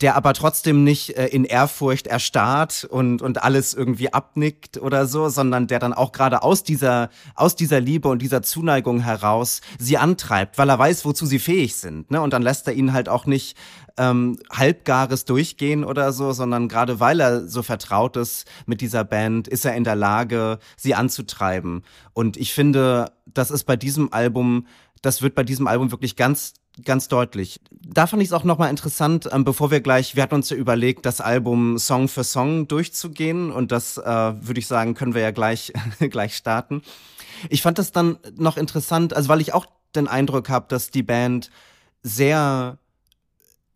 der aber trotzdem nicht äh, in Ehrfurcht erstarrt und, und alles irgendwie abnickt oder so, sondern der dann auch gerade aus dieser, aus dieser Liebe und dieser Zuneigung heraus sie antreibt, weil er weiß, wozu sie fähig sind. Ne? Und dann lässt er ihnen halt auch nicht ähm, halbgares durchgehen oder so, sondern gerade weil er so vertraut ist mit dieser Band, ist er in der Lage, sie anzutreiben. Und ich finde, das ist bei diesem Album, das wird bei diesem Album wirklich ganz ganz deutlich. Da fand ich es auch nochmal interessant, ähm, bevor wir gleich, wir hatten uns ja überlegt, das Album Song für Song durchzugehen und das äh, würde ich sagen, können wir ja gleich, (laughs) gleich starten. Ich fand das dann noch interessant, also weil ich auch den Eindruck habe, dass die Band sehr,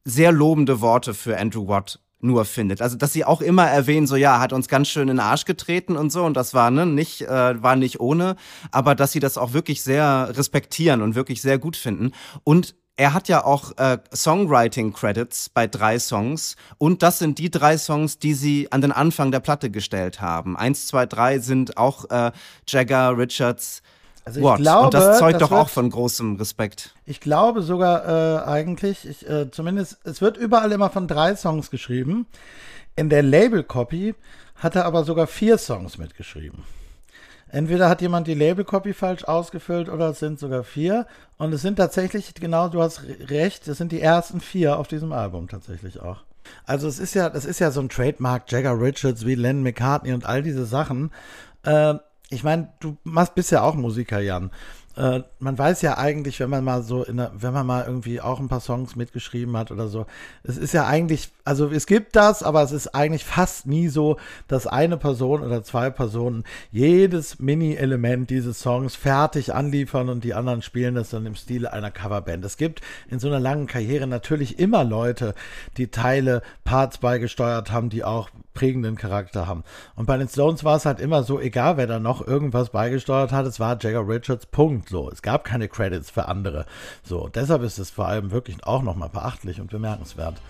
sehr lobende Worte für Andrew Watt nur findet. Also dass sie auch immer erwähnen, so ja, hat uns ganz schön in den Arsch getreten und so und das war ne nicht äh, war nicht ohne, aber dass sie das auch wirklich sehr respektieren und wirklich sehr gut finden und er hat ja auch äh, Songwriting-Credits bei drei Songs und das sind die drei Songs, die sie an den Anfang der Platte gestellt haben. Eins, zwei, drei sind auch äh, Jagger, Richards, also ich Watt. glaube, und das zeugt das doch wird, auch von großem Respekt. Ich glaube sogar äh, eigentlich, ich, äh, zumindest, es wird überall immer von drei Songs geschrieben. In der Label-Copy hat er aber sogar vier Songs mitgeschrieben. Entweder hat jemand die Label-Copy falsch ausgefüllt oder es sind sogar vier. Und es sind tatsächlich, genau, du hast recht, es sind die ersten vier auf diesem Album tatsächlich auch. Also es ist ja, das ist ja so ein Trademark, Jagger Richards wie Len McCartney und all diese Sachen. Äh, ich meine, du machst, bist ja auch Musiker, Jan äh, man weiß ja eigentlich, wenn man mal so in der, wenn man mal irgendwie auch ein paar Songs mitgeschrieben hat oder so, es ist ja eigentlich, also es gibt das, aber es ist eigentlich fast nie so, dass eine Person oder zwei Personen jedes Mini-Element dieses Songs fertig anliefern und die anderen spielen das dann im Stile einer Coverband. Es gibt in so einer langen Karriere natürlich immer Leute, die Teile, Parts beigesteuert haben, die auch prägenden Charakter haben. Und bei den Stones war es halt immer so, egal wer da noch irgendwas beigesteuert hat, es war Jagger Richards, Punkt. So, es gab keine Credits für andere. So, deshalb ist es vor allem wirklich auch nochmal beachtlich und bemerkenswert.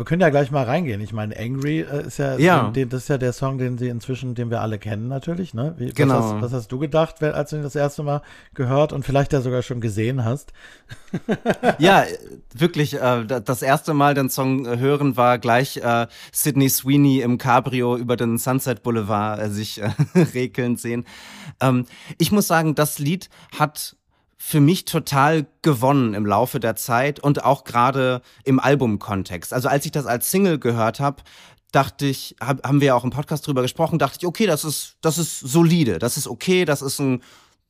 Wir können ja gleich mal reingehen. Ich meine, Angry äh, ist ja, ja. Den, das ist ja der Song, den sie inzwischen, den wir alle kennen natürlich. Ne? Wie, genau. Was hast, was hast, du gedacht, als du ihn das erste Mal gehört und vielleicht ja sogar schon gesehen hast? (laughs) ja, wirklich. Äh, das erste Mal den Song äh, hören war gleich äh, Sydney Sweeney im Cabrio über den Sunset Boulevard äh, sich äh, (laughs) regeln sehen. Ähm, ich muss sagen, das Lied hat für mich total gewonnen im Laufe der Zeit und auch gerade im Albumkontext. Also als ich das als Single gehört habe, dachte ich, hab, haben wir auch im Podcast drüber gesprochen, dachte ich, okay, das ist, das ist solide, das ist okay, das ist ein,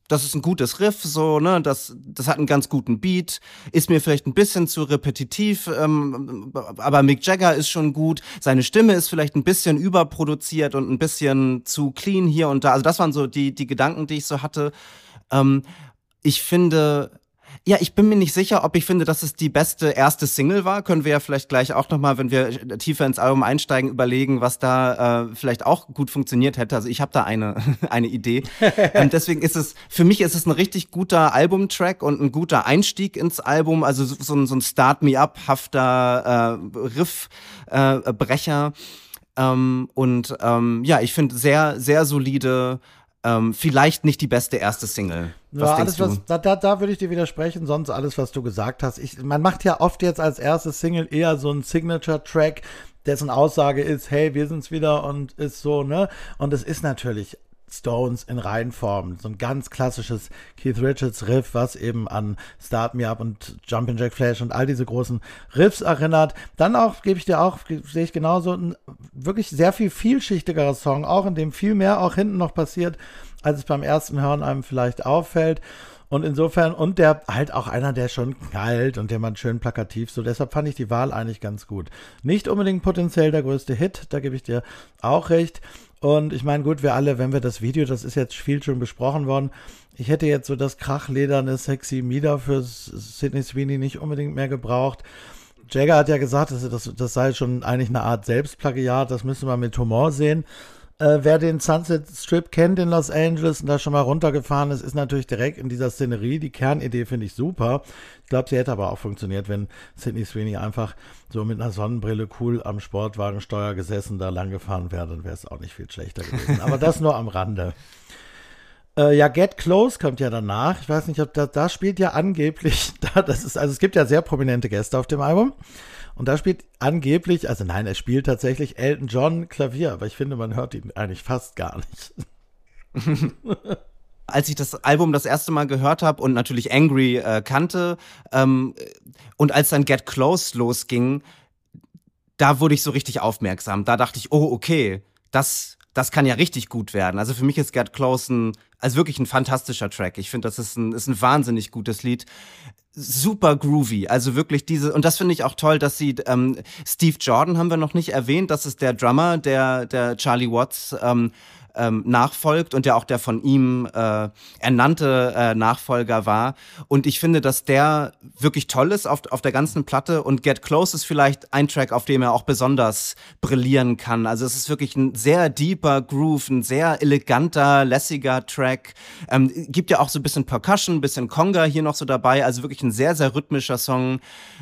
das ist ein gutes Riff, so, ne, das, das hat einen ganz guten Beat, ist mir vielleicht ein bisschen zu repetitiv, ähm, aber Mick Jagger ist schon gut, seine Stimme ist vielleicht ein bisschen überproduziert und ein bisschen zu clean hier und da, also das waren so die, die Gedanken, die ich so hatte. Ähm, ich finde, Ja, ich bin mir nicht sicher, ob ich finde, dass es die beste erste Single war. Können wir ja vielleicht gleich auch nochmal, wenn wir tiefer ins Album einsteigen, überlegen, was da äh, vielleicht auch gut funktioniert hätte. Also ich habe da eine, (laughs) eine Idee. ähm, (laughs) deswegen ist es, für mich ist es ein richtig guter Albumtrack und ein guter Einstieg ins Album. Also so, so ein, so ein Start-Me-Up-hafter äh, Riffbrecher. Äh, ähm, und ähm, ja, ich finde sehr, sehr solide ähm, vielleicht nicht die beste erste Single. Was ja, alles, was, da, da, da würde ich dir widersprechen, sonst alles, was du gesagt hast. Ich, man macht ja oft jetzt als erste Single eher so einen Signature-Track, dessen Aussage ist, hey, wir sind's wieder und ist so, ne? Und es ist natürlich Stones in Reihenform. So ein ganz klassisches Keith Richards Riff, was eben an Start Me Up und Jumpin' Jack Flash und all diese großen Riffs erinnert. Dann auch, gebe ich dir auch, sehe ich genauso, ein wirklich sehr viel vielschichtigerer Song, auch in dem viel mehr auch hinten noch passiert, als es beim ersten Hören einem vielleicht auffällt. Und insofern, und der halt auch einer, der schon knallt und der man schön plakativ so. Deshalb fand ich die Wahl eigentlich ganz gut. Nicht unbedingt potenziell der größte Hit, da gebe ich dir auch recht. Und ich meine, gut, wir alle, wenn wir das Video, das ist jetzt viel schon besprochen worden, ich hätte jetzt so das krachlederne Sexy Mieder für Sidney Sweeney nicht unbedingt mehr gebraucht. Jagger hat ja gesagt, das, das, das sei schon eigentlich eine Art Selbstplagiat, das müssen wir mit Humor sehen. Äh, wer den Sunset Strip kennt in Los Angeles und da schon mal runtergefahren ist, ist natürlich direkt in dieser Szenerie. Die Kernidee finde ich super. Ich glaube, sie hätte aber auch funktioniert, wenn Sidney Sweeney einfach so mit einer Sonnenbrille cool am Sportwagensteuer gesessen da lang gefahren wäre, dann wäre es auch nicht viel schlechter gewesen. aber das nur am Rande. (laughs) Äh, ja, Get Close kommt ja danach. Ich weiß nicht, ob da, da spielt ja angeblich, (laughs) da, das ist, also es gibt ja sehr prominente Gäste auf dem Album. Und da spielt angeblich, also nein, er spielt tatsächlich Elton John Klavier, aber ich finde, man hört ihn eigentlich fast gar nicht. (laughs) als ich das Album das erste Mal gehört habe und natürlich Angry äh, kannte ähm, und als dann Get Close losging, da wurde ich so richtig aufmerksam. Da dachte ich, oh, okay, das, das kann ja richtig gut werden. Also für mich ist Get Close ein, also wirklich ein fantastischer Track. Ich finde, das ist ein, ist ein wahnsinnig gutes Lied super groovy. Also wirklich diese, und das finde ich auch toll, dass sie, ähm, Steve Jordan haben wir noch nicht erwähnt, das ist der Drummer, der, der Charlie Watts ähm, ähm, nachfolgt und der auch der von ihm äh, ernannte äh, Nachfolger war. Und ich finde, dass der wirklich toll ist auf, auf der ganzen Platte und Get Close ist vielleicht ein Track, auf dem er auch besonders brillieren kann. Also es ist wirklich ein sehr deeper Groove, ein sehr eleganter, lässiger Track. Ähm, gibt ja auch so ein bisschen Percussion, ein bisschen Conga hier noch so dabei. Also wirklich ein sehr, sehr rhythmischer Song.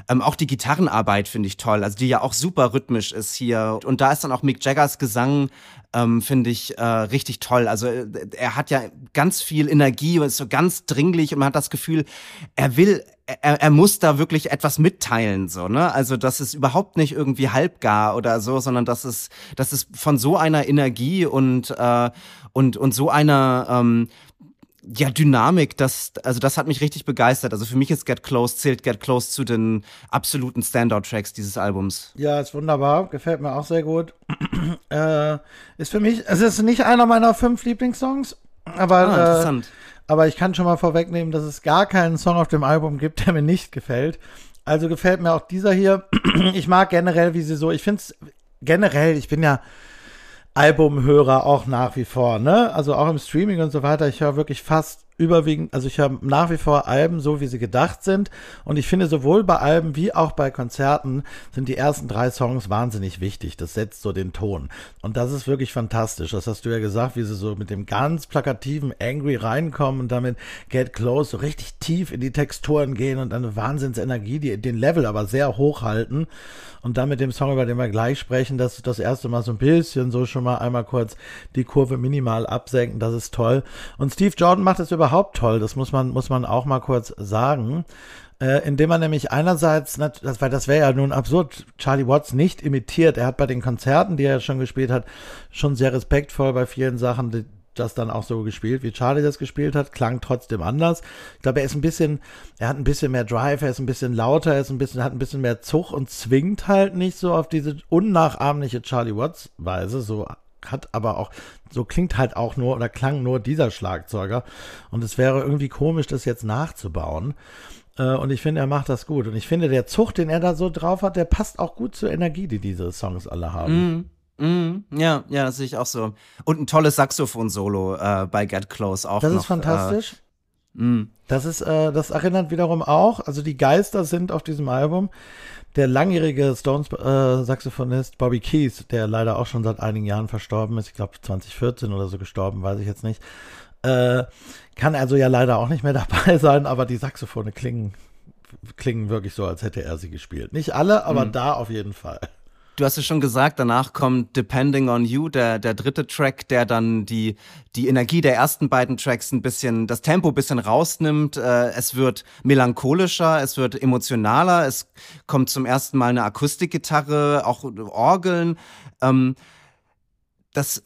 Ähm, auch die Gitarrenarbeit finde ich toll, also die ja auch super rhythmisch ist hier. Und da ist dann auch Mick Jaggers Gesang ähm, finde ich äh, richtig toll. Also äh, er hat ja ganz viel Energie und ist so ganz dringlich und man hat das Gefühl, er will, er, er muss da wirklich etwas mitteilen, so, ne? Also das ist überhaupt nicht irgendwie halbgar oder so, sondern das ist, das ist von so einer Energie und, äh, und, und so einer ähm, ja, Dynamik, das, also das hat mich richtig begeistert. Also für mich ist Get Close, zählt Get Close zu den absoluten Standout-Tracks dieses Albums. Ja, ist wunderbar, gefällt mir auch sehr gut. (clears throat) äh, ist für mich, es ist nicht einer meiner fünf Lieblingssongs, aber, ah, interessant. Äh, aber ich kann schon mal vorwegnehmen, dass es gar keinen Song auf dem Album gibt, der mir nicht gefällt. Also gefällt mir auch dieser hier. (clears throat) ich mag generell, wie sie so, ich finde es generell, ich bin ja, Albumhörer auch nach wie vor, ne? Also auch im Streaming und so weiter. Ich höre wirklich fast überwiegend, also ich habe nach wie vor Alben so, wie sie gedacht sind. Und ich finde, sowohl bei Alben wie auch bei Konzerten sind die ersten drei Songs wahnsinnig wichtig. Das setzt so den Ton. Und das ist wirklich fantastisch. Das hast du ja gesagt, wie sie so mit dem ganz plakativen Angry reinkommen und damit Get Close so richtig tief in die Texturen gehen und eine Wahnsinnsenergie, die den Level aber sehr hoch halten. Und dann mit dem Song, über den wir gleich sprechen, das das erste Mal so ein bisschen so schon mal einmal kurz die Kurve minimal absenken. Das ist toll. Und Steve Jordan macht es über überhaupt toll. Das muss man, muss man auch mal kurz sagen. Äh, indem man nämlich einerseits, das, weil das wäre ja nun absurd, Charlie Watts nicht imitiert. Er hat bei den Konzerten, die er schon gespielt hat, schon sehr respektvoll bei vielen Sachen die, das dann auch so gespielt, wie Charlie das gespielt hat, klang trotzdem anders. Ich glaube, er ist ein bisschen, er hat ein bisschen mehr Drive, er ist ein bisschen lauter, er ist ein bisschen, hat ein bisschen mehr Zug und zwingt halt nicht so auf diese unnachahmliche Charlie Watts Weise, so hat aber auch, so klingt halt auch nur oder klang nur dieser Schlagzeuger. Und es wäre irgendwie komisch, das jetzt nachzubauen. Äh, und ich finde, er macht das gut. Und ich finde, der Zug, den er da so drauf hat, der passt auch gut zur Energie, die diese Songs alle haben. Mm, mm, ja, ja, das sehe ich auch so. Und ein tolles Saxophon-Solo äh, bei Get Close auch. Das noch, ist fantastisch. Mm. Das ist, äh, das erinnert wiederum auch, also die Geister sind auf diesem Album. Der langjährige Stones-Saxophonist äh, Bobby Keys, der leider auch schon seit einigen Jahren verstorben ist, ich glaube 2014 oder so gestorben, weiß ich jetzt nicht, äh, kann also ja leider auch nicht mehr (laughs) dabei sein, aber die Saxophone klingen, klingen wirklich so, als hätte er sie gespielt. Nicht alle, aber mhm. da auf jeden Fall. Du hast es schon gesagt, danach kommt Depending on You, der, der dritte Track, der dann die, die Energie der ersten beiden Tracks ein bisschen, das Tempo ein bisschen rausnimmt. Äh, es wird melancholischer, es wird emotionaler, es kommt zum ersten Mal eine Akustikgitarre, auch Orgeln. Ähm, das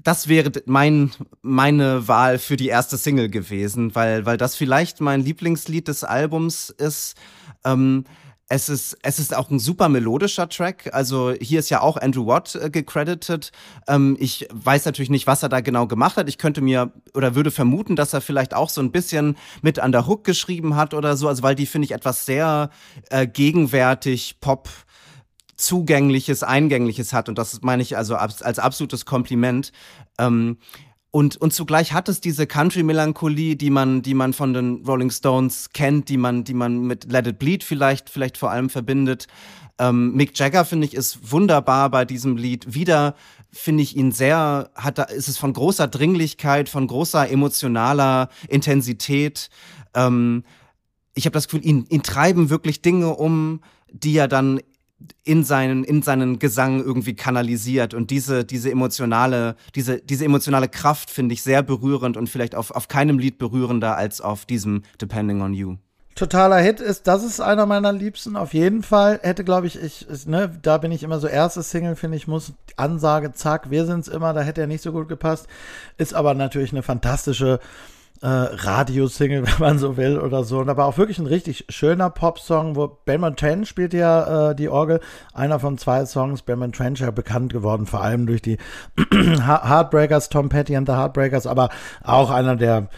das wäre mein, meine Wahl für die erste Single gewesen, weil, weil das vielleicht mein Lieblingslied des Albums ist. Ähm, es ist, es ist auch ein super melodischer Track. Also hier ist ja auch Andrew Watt äh, gecredited. Ähm, ich weiß natürlich nicht, was er da genau gemacht hat. Ich könnte mir oder würde vermuten, dass er vielleicht auch so ein bisschen mit an der Hook geschrieben hat oder so. Also weil die finde ich etwas sehr äh, gegenwärtig Pop zugängliches, eingängliches hat. Und das meine ich also als, absolutes Kompliment. Ähm, und, und zugleich hat es diese Country-Melancholie, die man, die man von den Rolling Stones kennt, die man, die man mit Let It Bleed vielleicht, vielleicht vor allem verbindet. Ähm, Mick Jagger, finde ich, ist wunderbar bei diesem Lied. Wieder finde ich ihn sehr, hat da, ist es von großer Dringlichkeit, von großer emotionaler Intensität. Ähm, ich habe das Gefühl, ihn, ihn treiben wirklich Dinge um, die er dann in seinen, in seinen Gesang irgendwie kanalisiert. Und diese, diese emotionale, diese, diese emotionale Kraft finde ich sehr berührend und vielleicht auf, auf keinem Lied berührender als auf diesem Depending on You. Totaler Hit ist, das ist einer meiner Liebsten, auf jeden Fall. Hätte, glaube ich, ich, ne, da bin ich immer so erste Single, finde ich, muss Ansage, zack, wir sind's immer, da hätte er nicht so gut gepasst. Ist aber natürlich eine fantastische äh, Radiosingle, (laughs) wenn man so will oder so. Und aber auch wirklich ein richtig schöner Popsong, wo Benman Trench spielt ja äh, die Orgel. Einer von zwei Songs, Benman Trench ja bekannt geworden, vor allem durch die (clears throat) Heartbreakers, Tom Petty and the Heartbreakers, aber auch einer der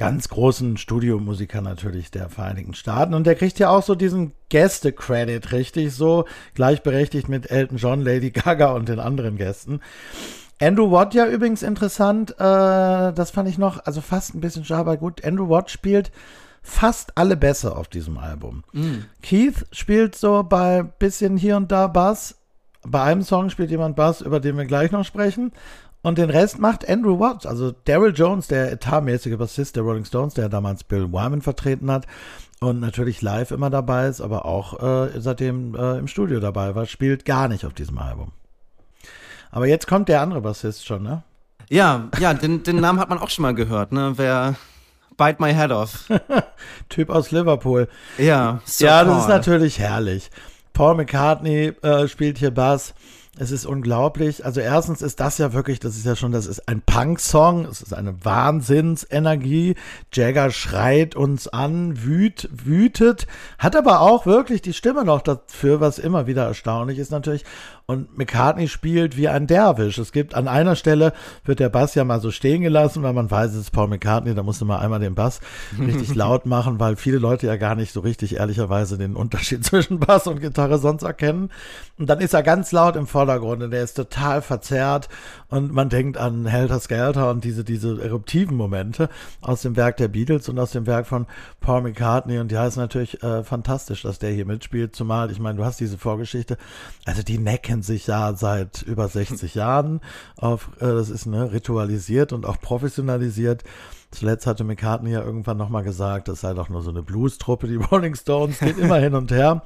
ganz großen Studiomusiker natürlich der Vereinigten Staaten. Und der kriegt ja auch so diesen Gäste-Credit, richtig so, gleichberechtigt mit Elton John, Lady Gaga und den anderen Gästen. Andrew Watt ja übrigens interessant, äh, das fand ich noch, also fast ein bisschen schade, aber gut. Andrew Watt spielt fast alle Bässe auf diesem Album. Mm. Keith spielt so bei bisschen hier und da Bass. Bei einem Song spielt jemand Bass, über den wir gleich noch sprechen. Und den Rest macht Andrew Watt. Also Daryl Jones, der etatmäßige Bassist der Rolling Stones, der damals Bill Wyman vertreten hat und natürlich live immer dabei ist, aber auch äh, seitdem äh, im Studio dabei war, spielt gar nicht auf diesem Album. Aber jetzt kommt der andere Bassist schon, ne? Ja, ja, den, den Namen hat man auch schon mal gehört, ne? Wer Bite My Head Off. (laughs) typ aus Liverpool. Ja, so Ja, das ist natürlich herrlich. Paul McCartney äh, spielt hier Bass. Es ist unglaublich. Also erstens ist das ja wirklich, das ist ja schon, das ist ein Punk-Song. Es ist eine Wahnsinnsenergie. Jagger schreit uns an, wüt, wütet, hat aber auch wirklich die Stimme noch dafür, was immer wieder erstaunlich ist natürlich. Und McCartney spielt wie ein Derwisch. Es gibt an einer Stelle, wird der Bass ja mal so stehen gelassen, weil man weiß, es ist Paul McCartney, da musste man einmal den Bass richtig (laughs) laut machen, weil viele Leute ja gar nicht so richtig ehrlicherweise den Unterschied (laughs) zwischen Bass und Gitarre sonst erkennen. Und dann ist er ganz laut im Vordergrund und der ist total verzerrt und man denkt an Helter Skelter und diese, diese eruptiven Momente aus dem Werk der Beatles und aus dem Werk von Paul McCartney und ja, ist natürlich äh, fantastisch, dass der hier mitspielt, zumal, ich meine, du hast diese Vorgeschichte, also die necken kennen sich ja seit über 60 Jahren. Auf, äh, das ist ne, ritualisiert und auch professionalisiert. Zuletzt hatte McCartney ja irgendwann nochmal gesagt, das sei doch nur so eine Blues-Truppe, die (laughs) Rolling Stones, geht immer hin und her.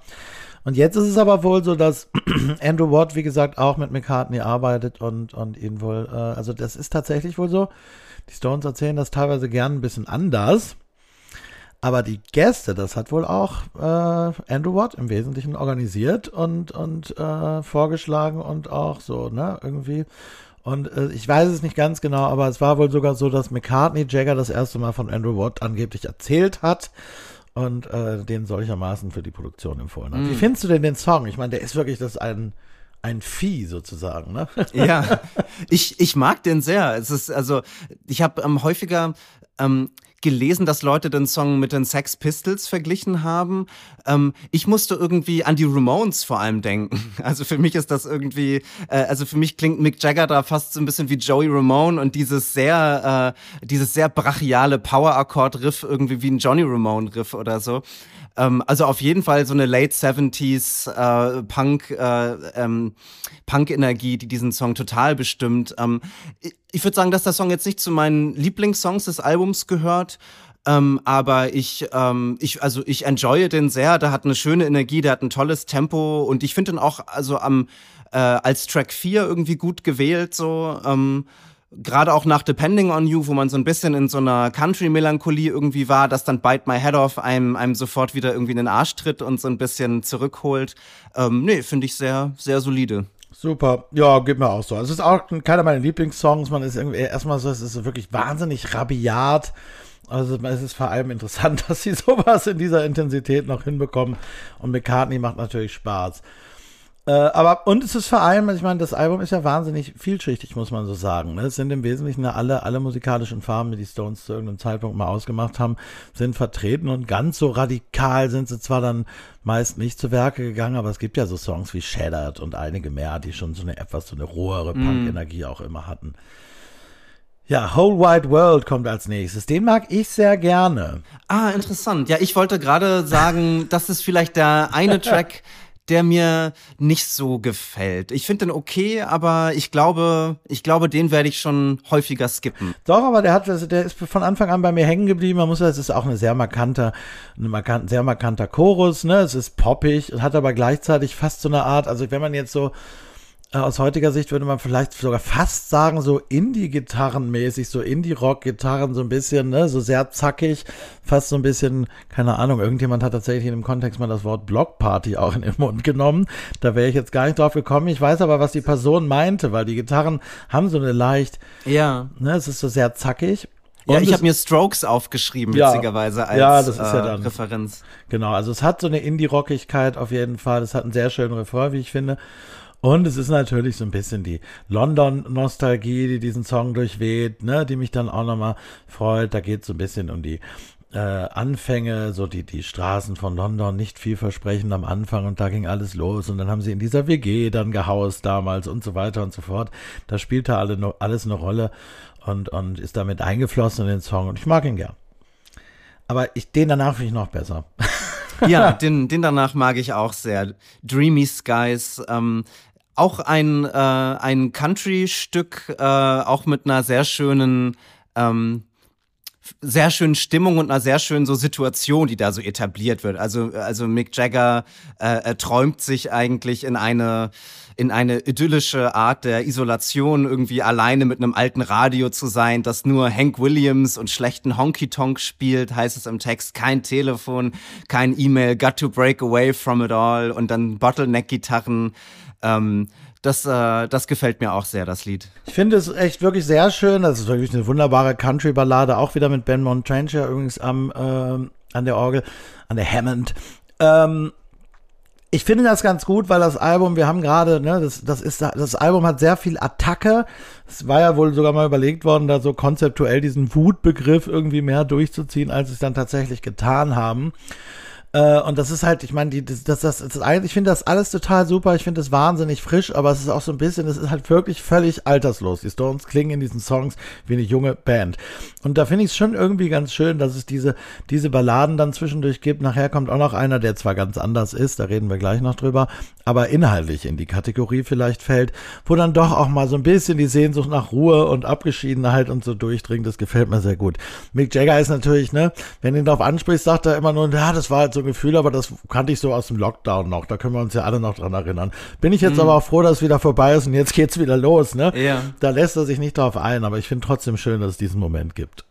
Und jetzt ist es aber wohl so, dass (clears throat) Andrew Watt, wie gesagt, auch mit McCartney arbeitet und, und ihn wohl, äh, also das ist tatsächlich wohl so. Die Stones erzählen das teilweise gern ein bisschen anders. Aber die Gäste, das hat wohl auch äh, Andrew Watt im Wesentlichen organisiert und, und äh, vorgeschlagen und auch so, ne, irgendwie. Und äh, ich weiß es nicht ganz genau, aber es war wohl sogar so, dass McCartney Jagger das erste Mal von Andrew Watt angeblich erzählt hat und äh, den solchermaßen für die Produktion empfohlen hat. Mm. Wie findest du denn den Song? Ich meine, der ist wirklich das ein ein Vieh sozusagen, ne? (laughs) Ja, ich, ich mag den sehr. Es ist also, ich habe ähm, häufiger ähm, gelesen, dass Leute den Song mit den Sex Pistols verglichen haben. Ähm, ich musste irgendwie an die Ramones vor allem denken. (laughs) Also für mich ist das irgendwie, äh, also für mich klingt Mick Jagger da fast so ein bisschen wie Joey Ramone und dieses sehr, äh, dieses sehr brachiale Power-Akkord-Riff irgendwie wie ein Johnny Ramone-Riff oder so. Ähm, also auf jeden Fall so eine Late 70s äh, Punk, äh, ähm, Punk-Energie, die diesen Song total bestimmt. Ähm, ich ich würde sagen, dass der Song jetzt nicht zu meinen Lieblingssongs des Albums gehört. Ähm, aber ich, ähm, ich, also ich enjoye den sehr. Der hat eine schöne Energie, der hat ein tolles Tempo und ich finde ihn auch also am äh, als Track 4 irgendwie gut gewählt so. Ähm, gerade auch nach Depending on You, wo man so ein bisschen in so einer Country-Melancholie irgendwie war, dass dann Bite My Head Off einem, einem sofort wieder irgendwie in den Arsch tritt und so ein bisschen zurückholt. Ähm, nee, finde ich sehr, sehr solide. Super, ja, geht mir auch so. Also es ist auch keiner meiner Lieblingssongs. Man ist irgendwie erstmal so, es ist wirklich wahnsinnig rabiat. Also es ist vor allem interessant, (laughs) dass sie sowas in dieser Intensität noch hinbekommen. Und McCartney macht natürlich Spaß. Äh, aber, und es ist vor allem, ich meine, das Album ist ja wahnsinnig vielschichtig, muss man so sagen. Ne? Es sind im Wesentlichen alle, alle musikalischen Farben, die die Stones zu irgendeinem Zeitpunkt mal ausgemacht haben, sind vertreten und ganz so radikal sind sie zwar dann meist nicht zu Werke gegangen, aber es gibt ja so Songs wie Shattered und einige mehr, die schon so eine etwas so eine rohere mm. Punk-Energie auch immer hatten. Ja, Whole Wide World kommt als nächstes. Den mag ich sehr gerne. Ah, interessant. Ja, ich wollte gerade sagen, (laughs) das ist vielleicht der eine Track, der mir nicht so gefällt. Ich finde den okay, aber ich glaube, ich glaube, den werde ich schon häufiger skippen. Doch, aber der hat, also der ist von Anfang an bei mir hängen geblieben. Man muss sagen, es ist auch eine sehr markante, ein markant, sehr markanter Chorus, ne? Es ist poppig, hat aber gleichzeitig fast so eine Art, also wenn man jetzt so aus heutiger Sicht würde man vielleicht sogar fast sagen, so Indie-Gitarren-mäßig, so Indie-Rock-Gitarren, so ein bisschen, ne, so sehr zackig, fast so ein bisschen, keine Ahnung, irgendjemand hat tatsächlich in dem Kontext mal das Wort Blockparty auch in den Mund genommen. Da wäre ich jetzt gar nicht drauf gekommen. Ich weiß aber, was die Person meinte, weil die Gitarren haben so eine leicht, ja, ne, es ist so sehr zackig. Ja, ich habe mir Strokes aufgeschrieben, ja, witzigerweise, als ja, das ist ja äh, dann, Referenz. Genau, also es hat so eine Indie-Rockigkeit auf jeden Fall. Es hat einen sehr schönen Refrain, wie ich finde. Und es ist natürlich so ein bisschen die London-Nostalgie, die diesen Song durchweht, ne, die mich dann auch nochmal freut. Da geht es so ein bisschen um die äh, Anfänge, so die, die Straßen von London, nicht vielversprechend am Anfang und da ging alles los und dann haben sie in dieser WG dann gehaust damals und so weiter und so fort. Da spielte alle, no, alles eine Rolle und, und ist damit eingeflossen in den Song und ich mag ihn gern. Aber ich, den danach finde ich noch besser. ja, (laughs) den, den danach mag ich auch sehr. Dreamy Skies, ähm, auch ein, äh, ein Country-Stück, äh, auch mit einer sehr schönen, ähm, sehr schönen Stimmung und einer sehr schönen so Situation, die da so etabliert wird. Also, also Mick Jagger äh, träumt sich eigentlich in eine in eine idyllische Art der Isolation, irgendwie alleine mit einem alten Radio zu sein, das nur Hank Williams und schlechten Honky Tonk spielt, heißt es im Text, kein Telefon, kein E-Mail, got to break away from it all und dann Bottleneck-Gitarren. Ähm, das, äh, das gefällt mir auch sehr, das Lied. Ich finde es echt wirklich sehr schön. Das ist wirklich eine wunderbare Country-Ballade, auch wieder mit Ben Montrancher übrigens am, äh, an der Orgel, an der Hammond. Ähm, ich finde das ganz gut, weil das Album, wir haben gerade, ne, das, das ist, das Album hat sehr viel Attacke. Es war ja wohl sogar mal überlegt worden, da so konzeptuell diesen Wutbegriff irgendwie mehr durchzuziehen, als sie es dann tatsächlich getan haben. Äh, und das ist halt, ich meine, das, das, das, das, ich finde das alles total super, ich finde das wahnsinnig frisch, aber es ist auch so ein bisschen, es ist halt wirklich völlig alterslos. Die Stones klingen in diesen Songs wie eine junge Band. Und da finde ich es schon irgendwie ganz schön, dass es diese, diese Balladen dann zwischendurch gibt. Nachher kommt auch noch einer, der zwar ganz anders ist, da reden wir gleich noch drüber, aber inhaltlich in die Kategorie vielleicht fällt, wo dann doch auch mal so ein bisschen die Sehnsucht nach Ruhe und Abgeschiedenheit und so durchdringt. Das gefällt mir sehr gut. Mick Jagger ist natürlich, ne, wenn ihn darauf ansprichst, sagt er immer nur, ja, das war halt so ein Gefühl, aber das kannte ich so aus dem Lockdown noch. Da können wir uns ja alle noch dran erinnern. Bin ich jetzt mhm. aber auch froh, dass es wieder vorbei ist und jetzt geht's wieder los, ne? Ja. Da lässt er sich nicht drauf ein, aber ich finde trotzdem schön, dass es diesen Moment gibt.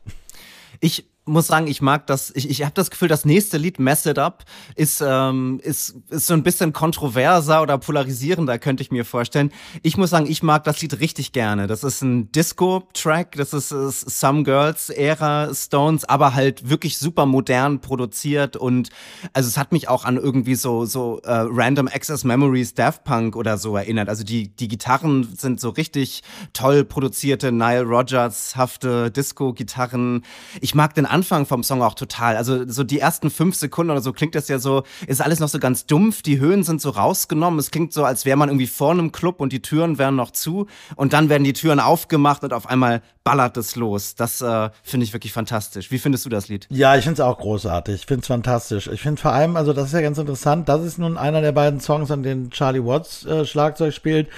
Ich muss sagen, ich mag das, ich, ich habe das Gefühl, das nächste Lied, Mess It Up, ist, ähm, ist, ist so ein bisschen kontroverser oder polarisierender, könnte ich mir vorstellen. Ich muss sagen, ich mag das Lied richtig gerne. Das ist ein Disco-Track, das ist, ist Some Girls-Ära Stones, aber halt wirklich super modern produziert und also es hat mich auch an irgendwie so, so äh, Random Access Memories Daft Punk oder so erinnert. Also die, die Gitarren sind so richtig toll produzierte Nile Rogers-hafte Disco-Gitarren. Ich mag den Anfang vom Song auch total. Also so die ersten fünf Sekunden oder so klingt das ja so, ist alles noch so ganz dumpf, die Höhen sind so rausgenommen. Es klingt so, als wäre man irgendwie vor einem Club und die Türen wären noch zu und dann werden die Türen aufgemacht und auf einmal ballert es los. Das äh, finde ich wirklich fantastisch. Wie findest du das Lied? Ja, ich finde es auch großartig. Ich finde es fantastisch. Ich finde vor allem, also das ist ja ganz interessant, das ist nun einer der beiden Songs, an denen Charlie Watts äh, Schlagzeug spielt.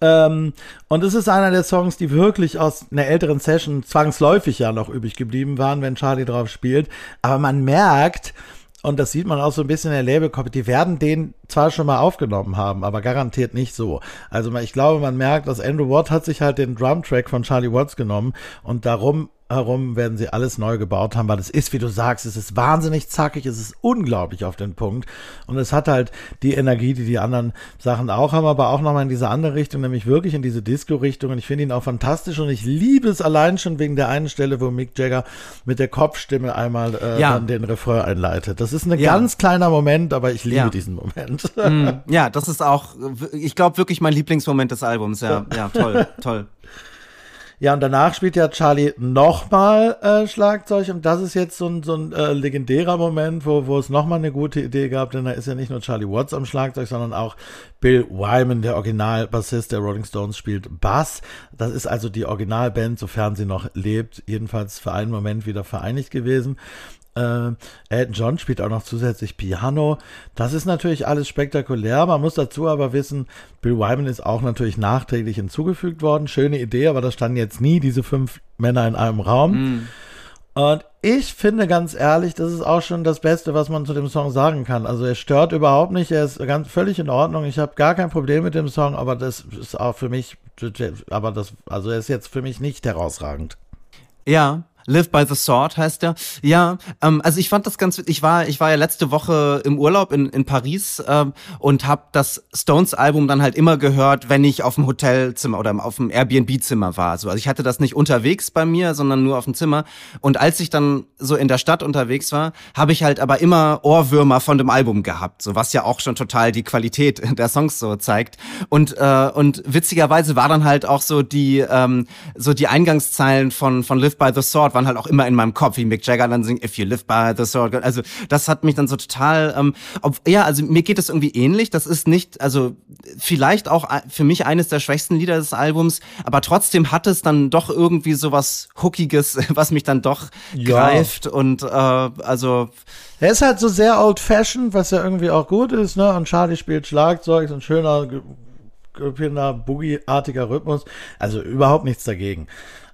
Ähm, und es ist einer der Songs, die wirklich aus einer älteren Session zwangsläufig ja noch übrig geblieben waren, wenn Charlie drauf spielt. Aber man merkt, und das sieht man auch so ein bisschen in der Labelcopy, die werden den zwar schon mal aufgenommen haben, aber garantiert nicht so. Also ich glaube, man merkt, dass Andrew Watt hat sich halt den Drumtrack von Charlie Watts genommen und darum herum werden sie alles neu gebaut haben, weil es ist, wie du sagst, es ist wahnsinnig zackig, es ist unglaublich auf den Punkt und es hat halt die Energie, die die anderen Sachen auch haben, aber auch nochmal in diese andere Richtung, nämlich wirklich in diese Disco-Richtung und ich finde ihn auch fantastisch und ich liebe es allein schon wegen der einen Stelle, wo Mick Jagger mit der Kopfstimme einmal äh, ja. den Refrain einleitet. Das ist ein ja. ganz kleiner Moment, aber ich liebe ja. diesen Moment. (laughs) Mm, ja, das ist auch, ich glaube wirklich mein Lieblingsmoment des Albums. Ja, ja, toll, (laughs) toll. Ja, und danach spielt ja Charlie nochmal äh, Schlagzeug und das ist jetzt so ein, so ein äh, legendärer Moment, wo, wo es nochmal eine gute Idee gab, denn da ist ja nicht nur Charlie Watts am Schlagzeug, sondern auch Bill Wyman, der Originalbassist der Rolling Stones, spielt Bass. Das ist also die Originalband, sofern sie noch lebt, jedenfalls für einen Moment wieder vereinigt gewesen. Äh, Elton John spielt auch noch zusätzlich Piano. Das ist natürlich alles spektakulär. Man muss dazu aber wissen, Bill Wyman ist auch natürlich nachträglich hinzugefügt worden. Schöne Idee, aber da standen jetzt nie diese fünf Männer in einem Raum. Mm. Und ich finde ganz ehrlich, das ist auch schon das Beste, was man zu dem Song sagen kann. Also er stört überhaupt nicht, er ist ganz völlig in Ordnung. Ich habe gar kein Problem mit dem Song, aber das ist auch für mich, aber das, also er ist jetzt für mich nicht herausragend. Ja, Live by the Sword heißt der. Ja, ähm, also ich fand das ganz, ich war, ich war ja letzte Woche im Urlaub in, in Paris ähm, und habe das Stones-Album dann halt immer gehört, wenn ich auf dem Hotelzimmer oder auf dem Airbnb-Zimmer war. Also, also ich hatte das nicht unterwegs bei mir, sondern nur auf dem Zimmer. Und als ich dann so in der Stadt unterwegs war, habe ich halt aber immer Ohrwürmer von dem Album gehabt, so was ja auch schon total die Qualität (laughs) der Songs so zeigt. Und äh, und witzigerweise war dann halt auch so die ähm, so die Eingangszeilen von von Live by the Sword waren halt auch immer in meinem Kopf, wie Mick Jagger dann singt, If you live by the sword. Also das hat mich dann so total, ähm, ob, ja, also mir geht es irgendwie ähnlich. Das ist nicht, also vielleicht auch für mich eines der schwächsten Lieder des Albums, aber trotzdem hat es dann doch irgendwie so was Hookiges, (laughs) was mich dann doch ja. greift und äh, also er ist halt so sehr old-fashioned, was ja irgendwie auch gut ist, ne? Und Charlie spielt Schlagzeug, so ein schöner, Boogie-artiger Rhythmus. Also überhaupt nichts dagegen.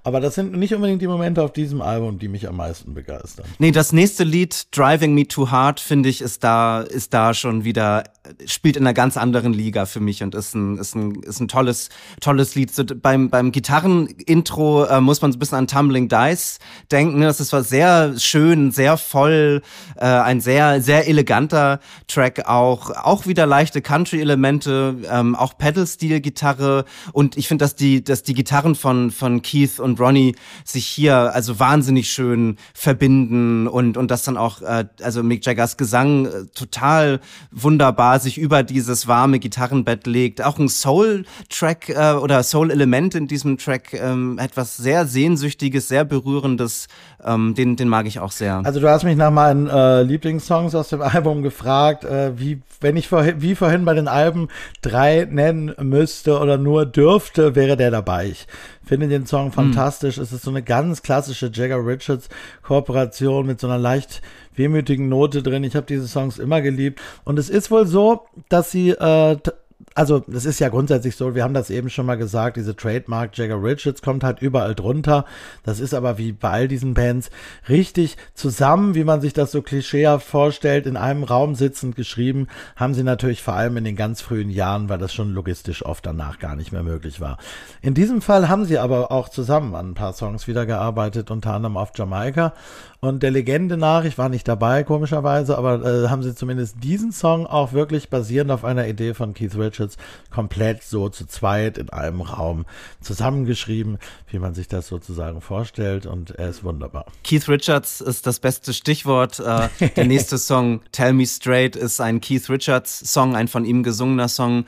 Aber das sind nicht unbedingt die Momente auf diesem Album, die mich am meisten begeistern. Nee, das nächste Lied, Driving Me Too Hard, finde ich, ist da, ist da schon wieder, spielt in einer ganz anderen Liga für mich und ist ein, ist ein, ist ein tolles, tolles Lied. So, beim, beim Gitarrenintro äh, muss man so ein bisschen an Tumbling Dice denken. Das ist was sehr schön, sehr voll, äh, ein sehr, sehr eleganter Track auch. Auch wieder leichte Country-Elemente, ähm, auch Pedal-Steel-Gitarre und ich finde, dass die, dass die Gitarren von, von Keith und und Ronnie sich hier also wahnsinnig schön verbinden und, und das dann auch, äh, also Mick Jaggers Gesang äh, total wunderbar sich über dieses warme Gitarrenbett legt. Auch ein Soul-Track äh, oder Soul-Element in diesem Track, ähm, etwas sehr Sehnsüchtiges, sehr Berührendes, ähm, den, den mag ich auch sehr. Also du hast mich nach meinen äh, Lieblingssongs aus dem (laughs) Album gefragt, äh, wie, wenn ich vorhin, wie vorhin bei den Alben drei nennen müsste oder nur dürfte, wäre der dabei. Ich finde den Song hm. fantastisch. Mm. Es ist so eine ganz klassische Jagger Richards Kooperation mit so einer leicht wehmütigen Note drin. Ich habe diese Songs immer geliebt. Und es ist wohl so, dass sie äh, also das ist ja grundsätzlich so, wir haben das eben schon mal gesagt, diese Trademark Jagger Richards kommt halt überall drunter. Das ist aber wie bei all diesen Bands richtig zusammen, wie man sich das so klischeehaft vorstellt, in einem Raum sitzend geschrieben, haben sie natürlich vor allem in den ganz frühen Jahren, weil das schon logistisch oft danach gar nicht mehr möglich war. In diesem Fall haben sie aber auch zusammen an ein paar Songs wieder gearbeitet, unter anderem auf Jamaika und der Legende nach, ich war nicht dabei, komischerweise, aber äh, haben sie zumindest diesen Song auch wirklich basierend auf einer Idee von Keith Richards komplett so zu zweit in einem Raum zusammengeschrieben, wie man sich das sozusagen vorstellt. Und er ist wunderbar. Keith Richards ist das beste Stichwort. Äh, der (laughs) nächste Song, Tell Me Straight, ist ein Keith Richards Song, ein von ihm gesungener Song.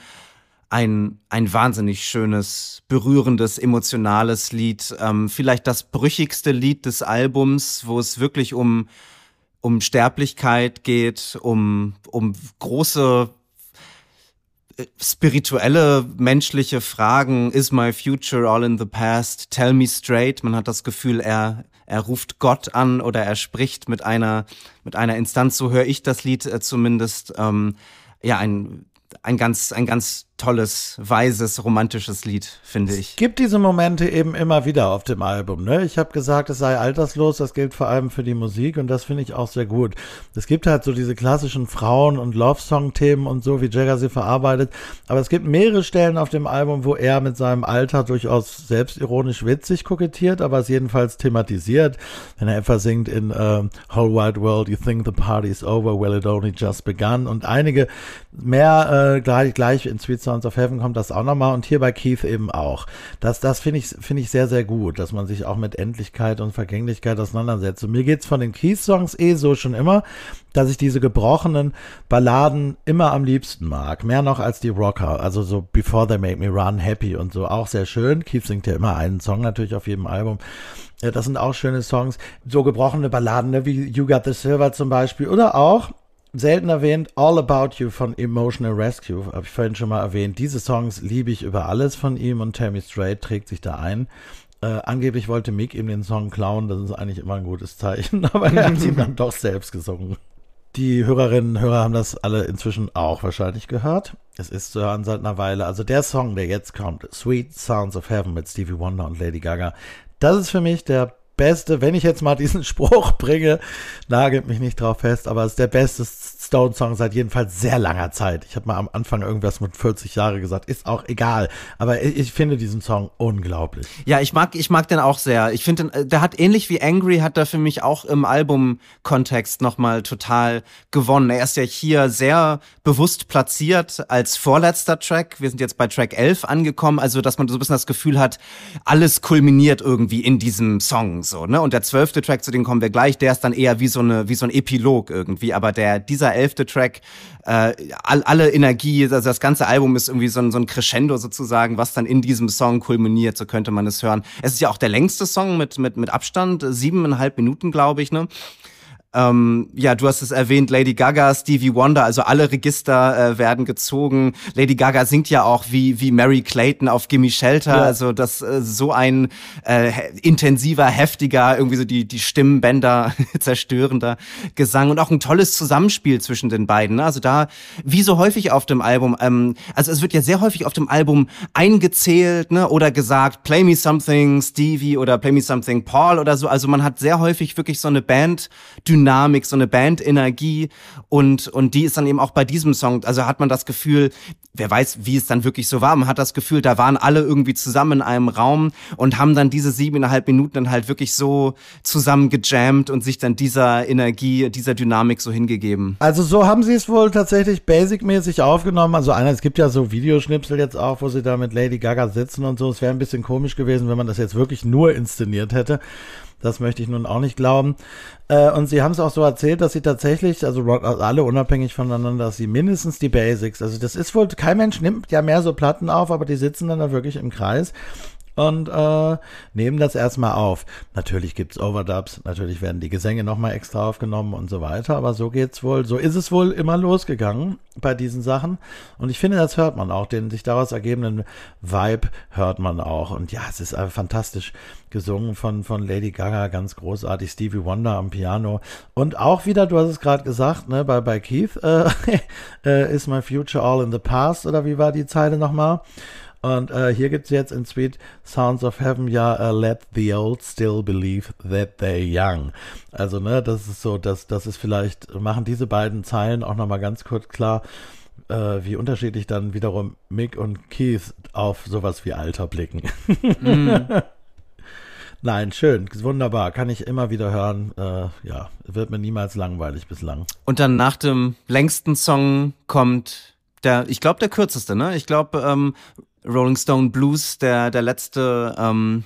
Ein, ein wahnsinnig schönes, berührendes, emotionales Lied. Ähm, vielleicht das brüchigste Lied des Albums, wo es wirklich um, um Sterblichkeit geht, um, um große äh, spirituelle, menschliche Fragen. Is my future all in the past? Tell me straight. Man hat das Gefühl, er, er ruft Gott an oder er spricht mit einer, mit einer Instanz. So höre ich das Lied äh, zumindest. Ähm, ja, ein, ein ganz, ein ganz tolles, weises, romantisches Lied, finde ich. Es gibt diese Momente eben immer wieder auf dem Album. Ne? Ich habe gesagt, es sei alterslos, das gilt vor allem für die Musik und das finde ich auch sehr gut. Es gibt halt so diese klassischen Frauen- und Love-Song-Themen und so, wie Jagger sie verarbeitet, aber es gibt mehrere Stellen auf dem Album, wo er mit seinem Alter durchaus selbstironisch witzig kokettiert, aber es jedenfalls thematisiert, wenn er etwa singt in uh, Whole Wide World, You Think the Party's Over, Well It Only Just Begun und einige mehr äh, gleich, gleich in Sweet Sounds of Heaven kommt das auch nochmal und hier bei Keith eben auch. Das, das finde ich, finde ich sehr, sehr gut, dass man sich auch mit Endlichkeit und Vergänglichkeit auseinandersetzt. Und mir geht's von den Keith-Songs eh so schon immer, dass ich diese gebrochenen Balladen immer am liebsten mag. Mehr noch als die Rocker. Also so Before They Make Me Run, Happy und so. Auch sehr schön. Keith singt ja immer einen Song natürlich auf jedem Album. Ja, das sind auch schöne Songs. So gebrochene Balladen, ne, wie You Got the Silver zum Beispiel. Oder auch selten erwähnt, All About You von Emotional Rescue, habe ich vorhin schon mal erwähnt. Diese Songs liebe ich über alles von ihm und Tammy Strait trägt sich da ein. Äh, angeblich wollte Mick ihm den Song klauen, das ist eigentlich immer ein gutes Zeichen, (laughs) aber er hat ihn dann doch selbst gesungen. Die Hörerinnen und Hörer haben das alle inzwischen auch wahrscheinlich gehört. Es ist zu hören seit einer Weile. Also der Song, der jetzt kommt, Sweet Sounds of Heaven mit Stevie Wonder und Lady Gaga, das ist für mich der beste, wenn ich jetzt mal diesen (laughs) Spruch bringe, nagelt mich nicht drauf fest, aber es ist der beste Stone-Song seit jedenfalls sehr langer Zeit. Ich habe mal am Anfang irgendwas mit 40 Jahre gesagt, ist auch egal. Aber ich, ich, finde diesen Song unglaublich. Ja, ich mag, ich mag den auch sehr. Ich finde, äh, der hat ähnlich wie Angry, hat er für mich auch im Album-Kontext nochmal total gewonnen. Er ist ja hier sehr bewusst platziert als vorletzter Track. Wir sind jetzt bei Track 11 angekommen, also dass man so ein bisschen das Gefühl hat, alles kulminiert irgendwie in diesem Song, so, ne? Und der zwölfte Track, zu dem kommen wir gleich, der ist dann eher wie so eine, wie so ein Epilog irgendwie. Aber der, dieser elfte Track, äh, all, alle Energie, also das ganze Album ist irgendwie so ein, so ein Crescendo sozusagen, was dann in diesem Song kulminiert, so könnte man es hören. Es ist ja auch der längste Song mit, mit, mit Abstand, siebeneinhalb Minuten, glaube ich, ne? Ähm, ja, du hast es erwähnt, Lady Gaga, Stevie Wonder, also alle Register äh, werden gezogen. Lady Gaga singt ja auch wie, wie Mary Clayton auf Gimme Shelter, ja. also das äh, so ein äh, intensiver, heftiger, irgendwie so die, die Stimmbänder (laughs) zerstörender Gesang und auch ein tolles Zusammenspiel zwischen den beiden. Ne? Also da, wie so häufig auf dem Album, ähm, also es wird ja sehr häufig auf dem Album eingezählt ne? oder gesagt, Play Me Something Stevie oder Play Me Something Paul oder so. Also man hat sehr häufig wirklich so eine Band, Dynamik, so eine Bandenergie und, und die ist dann eben auch bei diesem Song, also hat man das Gefühl, wer weiß, wie es dann wirklich so war, man hat das Gefühl, da waren alle irgendwie zusammen in einem Raum und haben dann diese siebeneinhalb Minuten dann halt wirklich so zusammen gejammt und sich dann dieser Energie, dieser Dynamik so hingegeben. Also so haben sie es wohl tatsächlich basic-mäßig aufgenommen. Also einer, es gibt ja so Videoschnipsel jetzt auch, wo sie da mit Lady Gaga sitzen und so. Es wäre ein bisschen komisch gewesen, wenn man das jetzt wirklich nur inszeniert hätte. Das möchte ich nun auch nicht glauben. Äh, und sie haben es auch so erzählt, dass sie tatsächlich, also alle unabhängig voneinander, dass sie mindestens die Basics, also das ist wohl, kein Mensch nimmt ja mehr so Platten auf, aber die sitzen dann da wirklich im Kreis und äh, nehmen das erstmal auf. Natürlich gibt's Overdubs, natürlich werden die Gesänge nochmal extra aufgenommen und so weiter, aber so geht's wohl, so ist es wohl immer losgegangen bei diesen Sachen. Und ich finde, das hört man auch, den sich daraus ergebenden Vibe hört man auch. Und ja, es ist einfach fantastisch gesungen von, von Lady Gaga, ganz großartig, Stevie Wonder am Piano. Und auch wieder, du hast es gerade gesagt, ne, bei, bei Keith, äh, (laughs) äh, Is My Future All in the Past, oder wie war die Zeile nochmal? Und äh, hier gibt es jetzt in Sweet Sounds of Heaven ja uh, Let the Old Still Believe That They're Young. Also, ne, das ist so, dass das ist vielleicht, machen diese beiden Zeilen auch nochmal ganz kurz klar, äh, wie unterschiedlich dann wiederum Mick und Keith auf sowas wie Alter blicken. Mm. (laughs) Nein, schön, wunderbar, kann ich immer wieder hören. Äh, ja, wird mir niemals langweilig bislang. Und dann nach dem längsten Song kommt der, ich glaube, der kürzeste, ne? Ich glaube, ähm, Rolling Stone Blues, der, der letzte, ähm,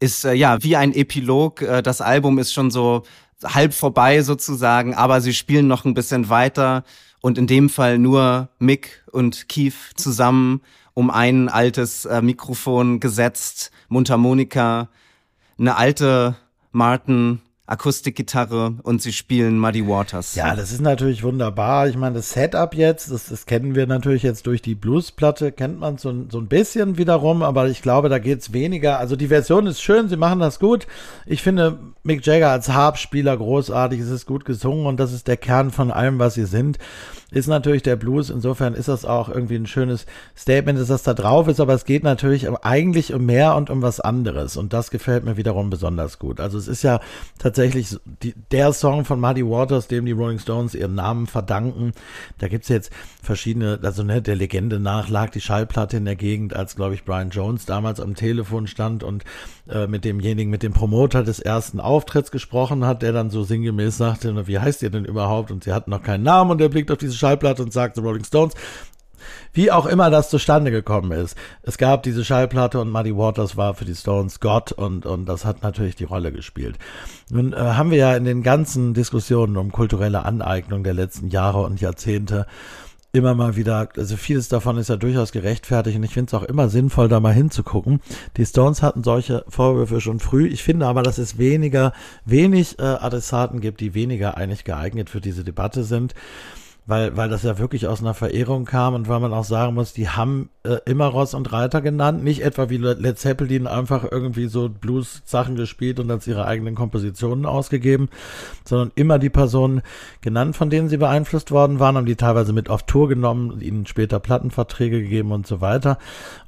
ist äh, ja wie ein Epilog. Äh, das Album ist schon so halb vorbei sozusagen, aber sie spielen noch ein bisschen weiter und in dem Fall nur Mick und Keith zusammen um ein altes äh, Mikrofon gesetzt, Mundharmonika, eine alte Martin Akustikgitarre und sie spielen Muddy Waters. Ja, das ist natürlich wunderbar. Ich meine, das Setup jetzt, das, das kennen wir natürlich jetzt durch die Bluesplatte, kennt man so, so ein bisschen wiederum, aber ich glaube, da geht's weniger. Also die Version ist schön, sie machen das gut. Ich finde Mick Jagger als Harpspieler großartig, es ist gut gesungen und das ist der Kern von allem, was sie sind ist natürlich der Blues. Insofern ist das auch irgendwie ein schönes Statement, dass das da drauf ist, aber es geht natürlich eigentlich um mehr und um was anderes. Und das gefällt mir wiederum besonders gut. Also es ist ja tatsächlich die, der Song von Muddy Waters, dem die Rolling Stones ihren Namen verdanken. Da gibt's jetzt verschiedene, also ne, der Legende nach lag die Schallplatte in der Gegend, als, glaube ich, Brian Jones damals am Telefon stand und äh, mit demjenigen, mit dem Promoter des ersten Auftritts gesprochen hat, der dann so sinngemäß sagte, wie heißt ihr denn überhaupt? Und sie hatten noch keinen Namen und er blickt auf diese Schallplatte und sagt The Rolling Stones. Wie auch immer das zustande gekommen ist. Es gab diese Schallplatte und Muddy Waters war für die Stones Gott und, und das hat natürlich die Rolle gespielt. Nun äh, haben wir ja in den ganzen Diskussionen um kulturelle Aneignung der letzten Jahre und Jahrzehnte immer mal wieder, also vieles davon ist ja durchaus gerechtfertigt und ich finde es auch immer sinnvoll, da mal hinzugucken. Die Stones hatten solche Vorwürfe schon früh. Ich finde aber, dass es weniger, wenig äh, Adressaten gibt, die weniger eigentlich geeignet für diese Debatte sind weil, weil das ja wirklich aus einer Verehrung kam und weil man auch sagen muss, die haben äh, immer Ross und Reiter genannt, nicht etwa wie Led Zeppelin einfach irgendwie so Blues-Sachen gespielt und als ihre eigenen Kompositionen ausgegeben, sondern immer die Personen genannt, von denen sie beeinflusst worden waren, haben die teilweise mit auf Tour genommen, ihnen später Plattenverträge gegeben und so weiter.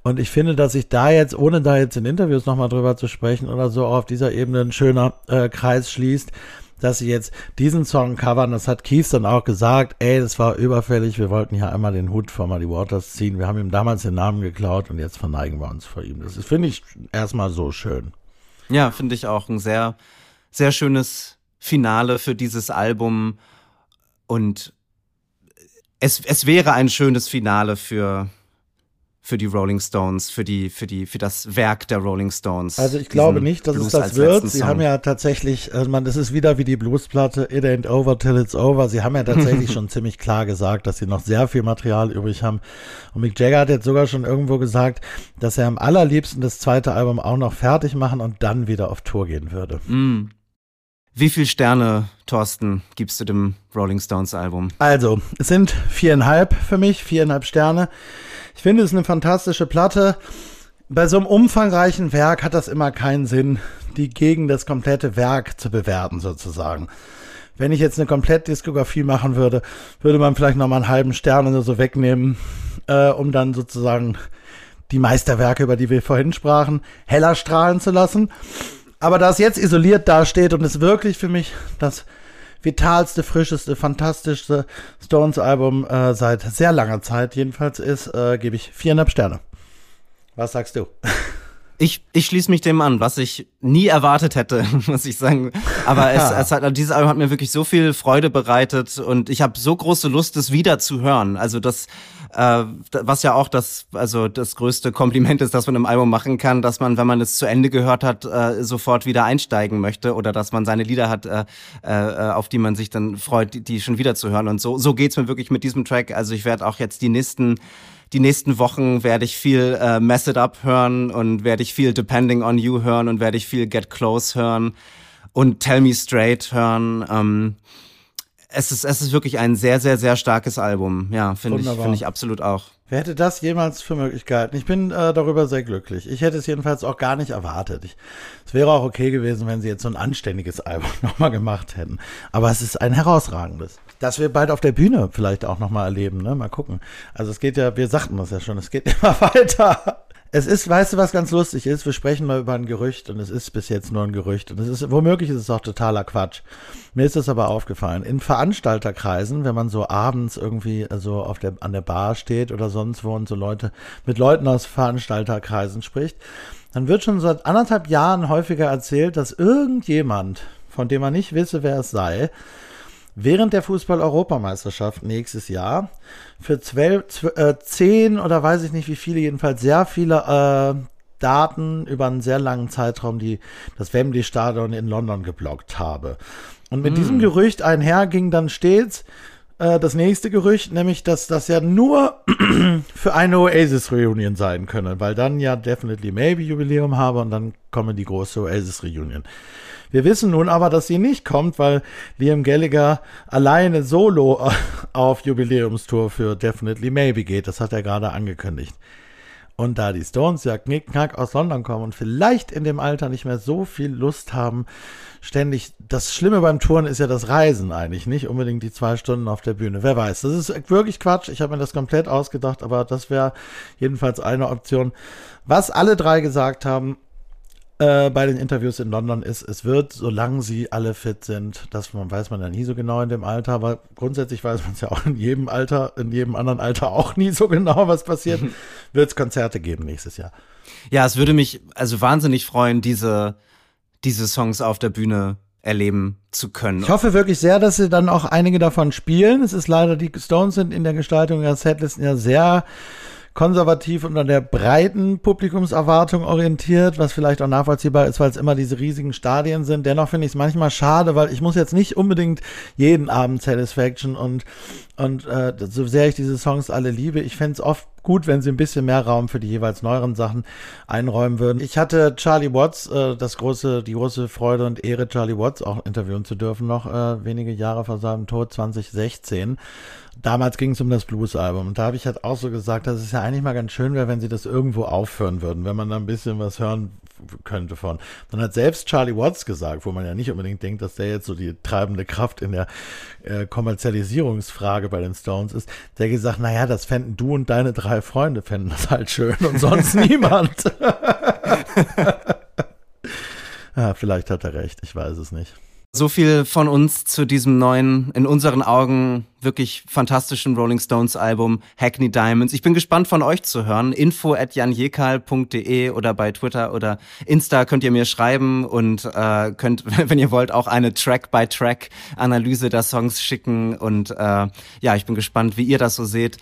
Und ich finde, dass sich da jetzt, ohne da jetzt in Interviews nochmal drüber zu sprechen oder so, auf dieser Ebene ein schöner äh, Kreis schließt, dass sie jetzt diesen Song covern. Das hat Keith dann auch gesagt. Ey, das war überfällig. Wir wollten hier einmal den Hut von Muddy Waters ziehen. Wir haben ihm damals den Namen geklaut und jetzt verneigen wir uns vor ihm. Das finde ich erstmal so schön. Ja, finde ich auch ein sehr, sehr schönes Finale für dieses Album. Und es, es wäre ein schönes Finale für, für die Rolling Stones, für die, für die, für das Werk der Rolling Stones. Also ich glaube nicht, dass Blues es das wird. Sie haben ja tatsächlich, also man, das ist wieder wie die Bluesplatte, It Ain't Over Till It's Over. Sie haben ja tatsächlich (laughs) schon ziemlich klar gesagt, dass sie noch sehr viel Material übrig haben. Und Mick Jagger hat jetzt sogar schon irgendwo gesagt, dass er am allerliebsten das zweite Album auch noch fertig machen und dann wieder auf Tour gehen würde. Mm. Wie viele Sterne, Thorsten, gibst du dem Rolling Stones Album? Also, es sind viereinhalb für mich, viereinhalb Sterne. Ich finde es eine fantastische Platte. Bei so einem umfangreichen Werk hat das immer keinen Sinn, die gegen das komplette Werk zu bewerten, sozusagen. Wenn ich jetzt eine Komplettdiskografie machen würde, würde man vielleicht noch mal einen halben Stern oder so wegnehmen, äh, um dann sozusagen die Meisterwerke, über die wir vorhin sprachen, heller strahlen zu lassen. Aber da es jetzt isoliert dasteht und es wirklich für mich das vitalste, frischeste, fantastischste Stones-Album äh, seit sehr langer Zeit jedenfalls ist, äh, gebe ich viereinhalb Sterne. Was sagst du? (laughs) Ich, ich schließe mich dem an, was ich nie erwartet hätte, (laughs) muss ich sagen. Aber es, es hat, dieses Album hat mir wirklich so viel Freude bereitet und ich habe so große Lust, es wieder zu hören. Also das, äh, was ja auch das, also das größte Kompliment ist, das man im Album machen kann, dass man, wenn man es zu Ende gehört hat, äh, sofort wieder einsteigen möchte oder dass man seine Lieder hat, äh, äh, auf die man sich dann freut, die, die schon wieder zu hören. Und so, so geht's mir wirklich mit diesem Track. Also ich werde auch jetzt die nächsten die nächsten Wochen werde ich viel äh, Mess It Up hören und werde ich viel Depending on You hören und werde ich viel Get Close hören und Tell Me Straight hören. Ähm, es ist, es ist wirklich ein sehr, sehr, sehr starkes Album. Ja, finde ich, finde ich absolut auch. Wer hätte das jemals für Möglichkeiten? Ich bin äh, darüber sehr glücklich. Ich hätte es jedenfalls auch gar nicht erwartet. Ich, es wäre auch okay gewesen, wenn sie jetzt so ein anständiges Album (laughs) nochmal gemacht hätten. Aber es ist ein herausragendes dass wir bald auf der Bühne vielleicht auch nochmal erleben, ne? Mal gucken. Also es geht ja, wir sagten das ja schon, es geht (laughs) immer weiter. Es ist, weißt du, was ganz lustig ist? Wir sprechen mal über ein Gerücht und es ist bis jetzt nur ein Gerücht und es ist, womöglich ist es auch totaler Quatsch. Mir ist es aber aufgefallen. In Veranstalterkreisen, wenn man so abends irgendwie so auf der, an der Bar steht oder sonst wo und so Leute, mit Leuten aus Veranstalterkreisen spricht, dann wird schon seit anderthalb Jahren häufiger erzählt, dass irgendjemand, von dem man nicht wisse, wer es sei, während der Fußball-Europameisterschaft nächstes Jahr für zwölf, äh, zehn oder weiß ich nicht wie viele, jedenfalls sehr viele äh, Daten über einen sehr langen Zeitraum, die das Wembley-Stadion in London geblockt habe. Und mit mm. diesem Gerücht einher ging dann stets, äh, das nächste Gerücht, nämlich, dass das ja nur (clears throat) für eine Oasis-Reunion sein könne, weil dann ja Definitely Maybe Jubiläum habe und dann komme die große Oasis-Reunion. Wir wissen nun aber, dass sie nicht kommt, weil Liam Gallagher alleine solo (laughs) auf Jubiläumstour für Definitely Maybe geht. Das hat er gerade angekündigt. Und da die Stones ja knickknack aus London kommen und vielleicht in dem Alter nicht mehr so viel Lust haben, ständig. Das Schlimme beim Touren ist ja das Reisen eigentlich, nicht unbedingt die zwei Stunden auf der Bühne. Wer weiß. Das ist wirklich Quatsch. Ich habe mir das komplett ausgedacht, aber das wäre jedenfalls eine Option. Was alle drei gesagt haben, äh, bei den Interviews in London ist, es wird, solange sie alle fit sind, das man, weiß man ja nie so genau in dem Alter, aber grundsätzlich weiß man es ja auch in jedem Alter, in jedem anderen Alter auch nie so genau, was passiert, (laughs) wird es Konzerte geben nächstes Jahr. Ja, es würde mich also wahnsinnig freuen, diese, diese Songs auf der Bühne erleben zu können. Ich hoffe wirklich sehr, dass sie dann auch einige davon spielen. Es ist leider, die Stones sind in der Gestaltung ihrer Setlisten ja sehr konservativ und an der breiten Publikumserwartung orientiert, was vielleicht auch nachvollziehbar ist, weil es immer diese riesigen Stadien sind. Dennoch finde ich es manchmal schade, weil ich muss jetzt nicht unbedingt jeden Abend Satisfaction und und äh, so sehr ich diese Songs alle liebe, ich fände es oft gut, wenn sie ein bisschen mehr Raum für die jeweils neueren Sachen einräumen würden. Ich hatte Charlie Watts, äh, das große, die große Freude und Ehre, Charlie Watts auch interviewen zu dürfen, noch äh, wenige Jahre vor seinem Tod, 2016. Damals ging es um das Blues-Album. Und da habe ich halt auch so gesagt, dass es ja eigentlich mal ganz schön wäre, wenn sie das irgendwo aufhören würden, wenn man da ein bisschen was hören könnte von. Dann hat selbst Charlie Watts gesagt, wo man ja nicht unbedingt denkt, dass der jetzt so die treibende Kraft in der äh, Kommerzialisierungsfrage bei den Stones ist, der gesagt, naja, das fänden du und deine drei Freunde fänden das halt schön und sonst (laughs) niemand. (laughs) ja, vielleicht hat er recht, ich weiß es nicht. So viel von uns zu diesem neuen, in unseren Augen wirklich fantastischen Rolling Stones Album Hackney Diamonds. Ich bin gespannt von euch zu hören. Info at janjekal.de oder bei Twitter oder Insta könnt ihr mir schreiben und äh, könnt, (laughs) wenn ihr wollt, auch eine Track-by-Track-Analyse der Songs schicken. Und äh, ja, ich bin gespannt, wie ihr das so seht.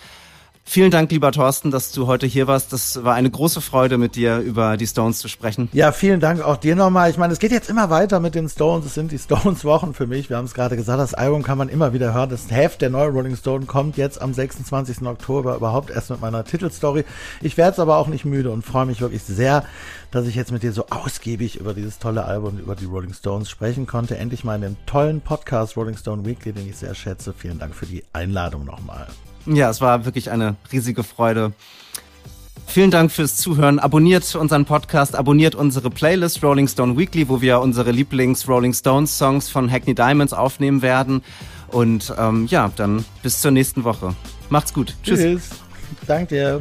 Vielen Dank, lieber Thorsten, dass du heute hier warst. Das war eine große Freude, mit dir über die Stones zu sprechen. Ja, vielen Dank auch dir nochmal. Ich meine, es geht jetzt immer weiter mit den Stones. Es sind die Stones-Wochen für mich. Wir haben es gerade gesagt, das Album kann man immer wieder hören. Das Heft der neuen Rolling Stone kommt jetzt am 26. Oktober überhaupt erst mit meiner Titelstory. Ich werde es aber auch nicht müde und freue mich wirklich sehr, dass ich jetzt mit dir so ausgiebig über dieses tolle Album, über die Rolling Stones sprechen konnte. Endlich mal in dem tollen Podcast Rolling Stone Weekly, den ich sehr schätze. Vielen Dank für die Einladung nochmal. Ja, es war wirklich eine riesige Freude. Vielen Dank fürs Zuhören. Abonniert unseren Podcast, abonniert unsere Playlist Rolling Stone Weekly, wo wir unsere Lieblings Rolling Stones Songs von Hackney Diamonds aufnehmen werden. Und ähm, ja, dann bis zur nächsten Woche. Macht's gut. Tschüss. Tschüss. Danke dir.